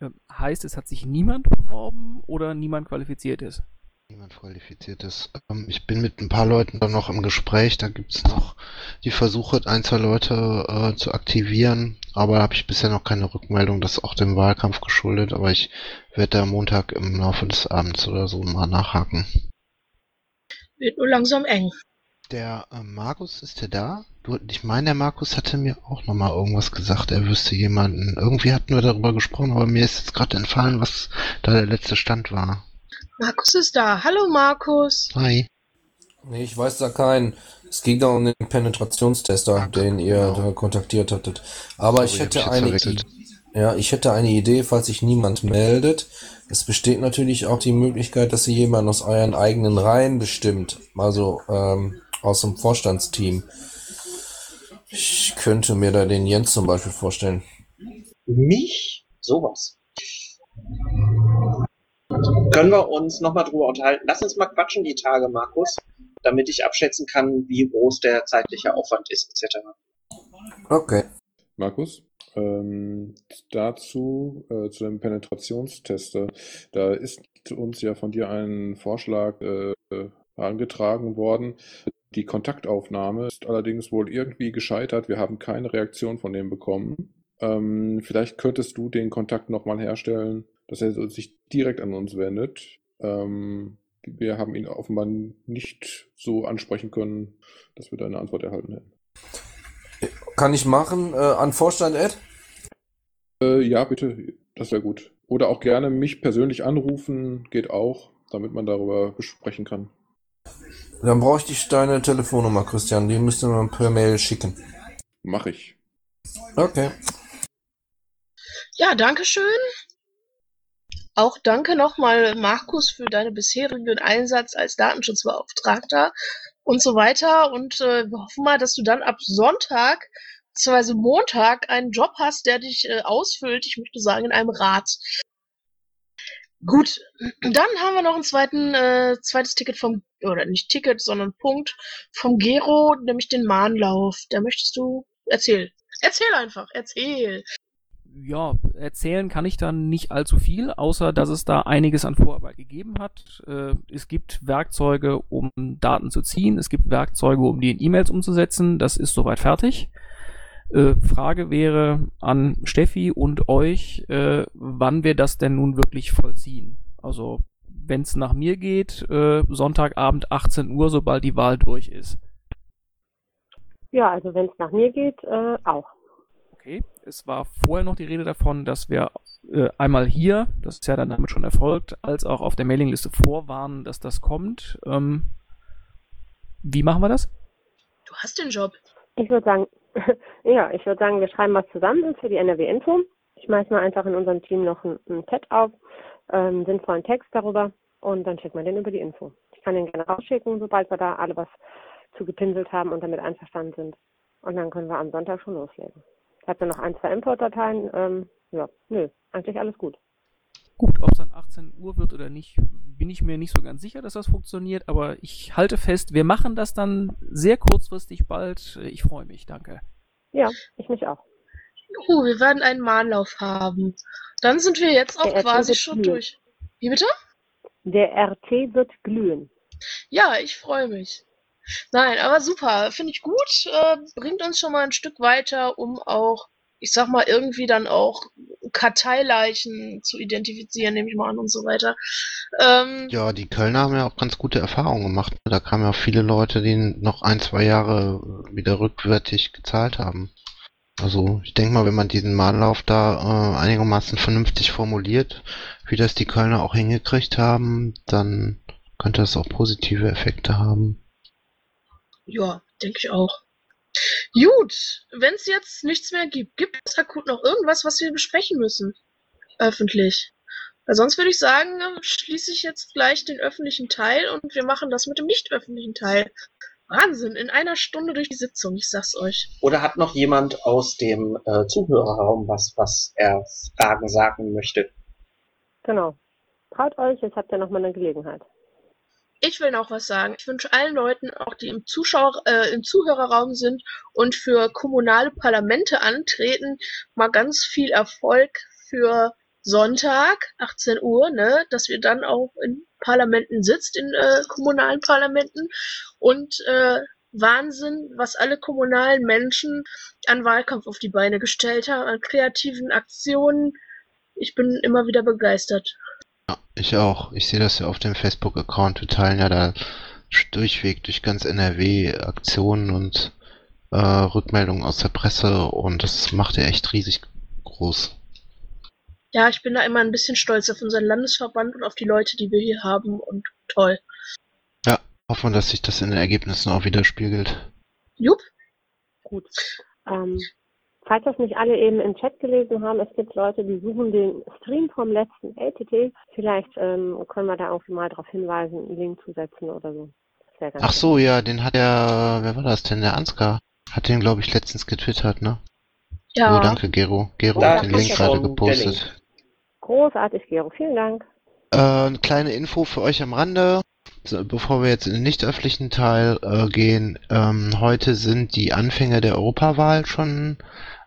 Ähm, heißt, es hat sich niemand beworben oder niemand qualifiziert ist? Niemand qualifiziert ist. Ähm, ich bin mit ein paar Leuten da noch im Gespräch. Da gibt's noch die Versuche, ein, zwei Leute äh, zu aktivieren. Aber da habe ich bisher noch keine Rückmeldung. Das ist auch dem Wahlkampf geschuldet. Aber ich werde da am Montag im Laufe des Abends oder so mal nachhaken. Wird nur langsam eng. Der äh, Markus, ist der da? Du, ich meine, der Markus hatte mir auch noch mal irgendwas gesagt. Er wüsste jemanden. Irgendwie hatten wir darüber gesprochen, aber mir ist jetzt gerade entfallen, was da der letzte Stand war. Markus ist da. Hallo Markus. Hi. Nee, ich weiß da keinen. Es ging da um den Penetrationstester, den ihr genau. da kontaktiert hattet. Aber Sorry, ich hätte eine. I ja, ich hätte eine Idee, falls sich niemand meldet. Es besteht natürlich auch die Möglichkeit, dass ihr jemanden aus euren eigenen Reihen bestimmt. Also ähm, aus dem Vorstandsteam. Ich könnte mir da den Jens zum Beispiel vorstellen. Mich? Sowas. Können wir uns nochmal drüber unterhalten? Lass uns mal quatschen die Tage, Markus, damit ich abschätzen kann, wie groß der zeitliche Aufwand ist, etc. Okay. Markus, ähm, dazu, äh, zu dem Penetrationstester, da ist uns ja von dir ein Vorschlag äh, angetragen worden. Die Kontaktaufnahme ist allerdings wohl irgendwie gescheitert. Wir haben keine Reaktion von dem bekommen. Ähm, vielleicht könntest du den Kontakt nochmal herstellen, dass er sich direkt an uns wendet. Ähm, wir haben ihn offenbar nicht so ansprechen können, dass wir da eine Antwort erhalten hätten. Kann ich machen äh, an Vorstand Ed? Äh, ja, bitte, das wäre gut. Oder auch gerne mich persönlich anrufen, geht auch, damit man darüber besprechen kann. Dann bräuchte ich deine Telefonnummer, Christian. Die müsste man per Mail schicken. Mach ich. Okay. Ja, danke schön. Auch danke nochmal, Markus, für deinen bisherigen Einsatz als Datenschutzbeauftragter und so weiter. Und äh, wir hoffen mal, dass du dann ab Sonntag beziehungsweise Montag einen Job hast, der dich äh, ausfüllt, ich möchte sagen, in einem Rat. Gut, dann haben wir noch ein zweiten, äh, zweites Ticket vom, oder nicht Ticket, sondern Punkt vom Gero, nämlich den Mahnlauf. Da möchtest du erzählen. Erzähl einfach, erzähl. Ja, erzählen kann ich dann nicht allzu viel, außer dass es da einiges an Vorarbeit gegeben hat. Äh, es gibt Werkzeuge, um Daten zu ziehen. Es gibt Werkzeuge, um die in E-Mails umzusetzen. Das ist soweit fertig. Äh, Frage wäre an Steffi und euch, äh, wann wir das denn nun wirklich vollziehen. Also, wenn es nach mir geht, äh, Sonntagabend 18 Uhr, sobald die Wahl durch ist. Ja, also wenn es nach mir geht, äh, auch. Okay, es war vorher noch die Rede davon, dass wir äh, einmal hier, das ist ja dann damit schon erfolgt, als auch auf der Mailingliste vorwarnen, dass das kommt. Ähm, wie machen wir das? Du hast den Job. Ich würde sagen, [laughs] ja, ich würde sagen, wir schreiben was zusammen für die NRW-Info. Ich schmeiß mal einfach in unserem Team noch einen, einen Chat auf, ähm, sinnvollen Text darüber und dann schicken wir den über die Info. Ich kann den gerne rausschicken, sobald wir da alle was zu gepinselt haben und damit einverstanden sind. Und dann können wir am Sonntag schon loslegen. Ich habe noch ein, zwei Import-Dateien. Ähm, ja, nö, eigentlich alles gut. Gut, ob es dann 18 Uhr wird oder nicht, bin ich mir nicht so ganz sicher, dass das funktioniert, aber ich halte fest, wir machen das dann sehr kurzfristig bald. Ich freue mich, danke. Ja, ich mich auch. Juhu, wir werden einen Mahnlauf haben. Dann sind wir jetzt auch Der quasi schon glühen. durch. Wie bitte? Der RT wird glühen. Ja, ich freue mich. Nein, aber super, finde ich gut. Äh, bringt uns schon mal ein Stück weiter, um auch, ich sag mal, irgendwie dann auch Karteileichen zu identifizieren, nehme ich mal an und so weiter. Ähm, Ja, die Kölner haben ja auch ganz gute Erfahrungen gemacht. Da kamen ja auch viele Leute, die noch ein, zwei Jahre wieder rückwärtig gezahlt haben. Also ich denke mal, wenn man diesen Mahnlauf da äh, einigermaßen vernünftig formuliert, wie das die Kölner auch hingekriegt haben, dann könnte das auch positive Effekte haben. Ja, denke ich auch. Gut, wenn es jetzt nichts mehr gibt, gibt es akut noch irgendwas, was wir besprechen müssen? Öffentlich. Weil sonst würde ich sagen, schließe ich jetzt gleich den öffentlichen Teil und wir machen das mit dem nicht öffentlichen Teil. Wahnsinn, in einer Stunde durch die Sitzung, ich sag's euch. Oder hat noch jemand aus dem äh, Zuhörerraum was, was er Fragen sagen möchte? Genau. Traut euch, jetzt habt ihr nochmal eine Gelegenheit. Ich will noch was sagen. Ich wünsche allen Leuten, auch die im Zuschauer, äh, im Zuhörerraum sind und für kommunale Parlamente antreten, mal ganz viel Erfolg für Sonntag, 18 Uhr, ne, dass wir dann auch in Parlamenten sitzt, in äh, kommunalen Parlamenten und äh, Wahnsinn, was alle kommunalen Menschen an Wahlkampf auf die Beine gestellt haben, an kreativen Aktionen. Ich bin immer wieder begeistert. Ja, ich auch. Ich sehe das ja auf dem Facebook-Account. Wir teilen ja da durchweg durch ganz NRW Aktionen und äh, Rückmeldungen aus der Presse und das macht ja echt riesig groß. Ja, ich bin da immer ein bisschen stolz auf unseren Landesverband und auf die Leute, die wir hier haben und toll. Ja, hoffen wir, dass sich das in den Ergebnissen auch widerspiegelt. Jupp. Gut. Ähm, falls das nicht alle eben im Chat gelesen haben, es gibt Leute, die suchen den Stream vom letzten LTT. Vielleicht ähm, können wir da irgendwie mal darauf hinweisen, einen Link zu setzen oder so. Ach so, ja, den hat der, wer war das denn? Der Ansgar. Hat den, glaube ich, letztens getwittert, ne? Ja. Oh, danke, Gero. Gero Da hat den Link gerade gepostet. großartig, Gero. Vielen Dank. Äh, eine kleine Info für euch am Rande, so, bevor wir jetzt in den nicht öffentlichen Teil äh, gehen. Ähm, heute sind die Anfänge der Europawahl schon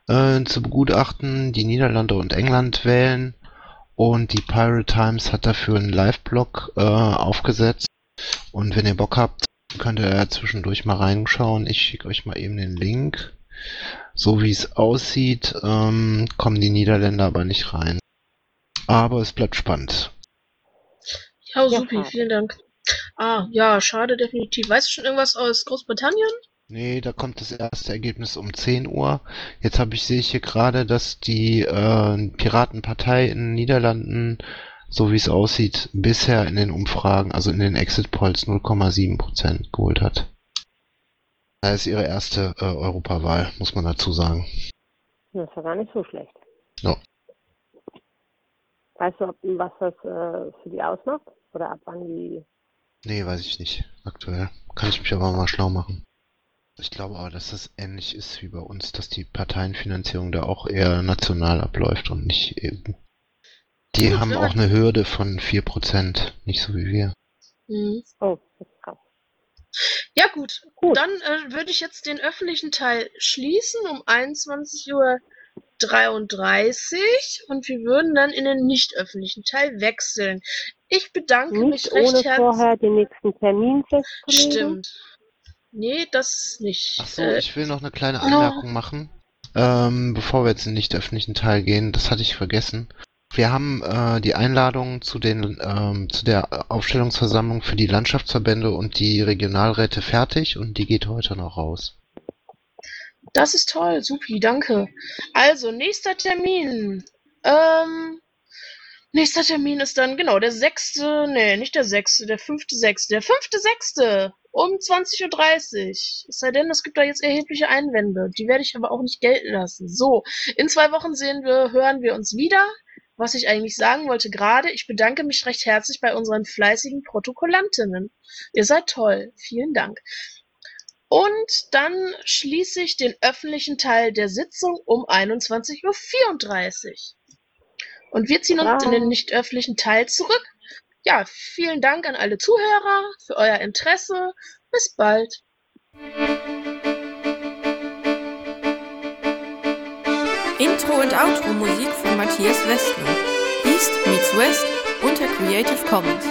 äh, zu begutachten. Die Niederlande und England wählen und die Pirate Times hat dafür einen Live-Blog äh, aufgesetzt. Und wenn ihr Bock habt, könnt ihr ja zwischendurch mal reinschauen. Ich schicke euch mal eben den Link. So wie es aussieht, ähm, kommen die Niederländer aber nicht rein. Aber es bleibt spannend. Ja, schade. vielen Dank. Ah, ja, schade, definitiv. Weißt du schon irgendwas aus Großbritannien? Nee, da kommt das erste Ergebnis um 10 Uhr. Jetzt habe ich sehe ich hier gerade, dass die äh, Piratenpartei in den Niederlanden, so wie es aussieht, bisher in den Umfragen, also in den Exit Polls 0,7% geholt hat. Das ist ihre erste äh, Europawahl, muss man dazu sagen. Das war gar nicht so schlecht. Ja. Weißt du, ob, was das äh, für die ausmacht? Oder ab wann die. Nee, weiß ich nicht. Aktuell. Kann ich mich aber mal schlau machen. Ich glaube aber, dass das ähnlich ist wie bei uns, dass die Parteienfinanzierung da auch eher national abläuft und nicht EU. Die haben auch eine Hürde von 4%, nicht so wie wir. Mhm. Oh, das ist krass. Ja, gut. Gut. Dann äh, würde ich jetzt den öffentlichen Teil schließen um 21.33 Uhr und wir würden dann in den nicht öffentlichen Teil wechseln. Ich bedanke Nicht mich recht ohne herzlich. vorher den nächsten Termin festzulegen. Stimmt. Nee, das nicht. Ach so, Äh, ich will noch eine kleine no. Anmerkung machen, ähm, bevor wir jetzt in den nicht öffentlichen Teil gehen. Das hatte ich vergessen. Wir haben äh, die Einladung zu den ähm, zu der Aufstellungsversammlung für die Landschaftsverbände und die Regionalräte fertig und die geht heute noch raus. Das ist toll, supi, danke. Also, nächster Termin. Ähm, nächster Termin ist dann, genau, der sechste, nee, nicht der sechste, der fünfte, sechste, der fünfte, sechste um 20.30 Uhr. Es sei denn, es gibt da jetzt erhebliche Einwände. Die werde ich aber auch nicht gelten lassen. So, in zwei Wochen sehen wir, hören wir uns wieder. Was ich eigentlich sagen wollte gerade, ich bedanke mich recht herzlich bei unseren fleißigen Protokollantinnen. Ihr seid toll. Vielen Dank. Und dann schließe ich den öffentlichen Teil der Sitzung um 21.34 Uhr. Und wir ziehen uns in den nicht öffentlichen Teil zurück. Ja, vielen Dank an alle Zuhörer für euer Interesse. Bis bald. Intro und Outro Musik von Matthias Westner. East meets West unter Creative Commons.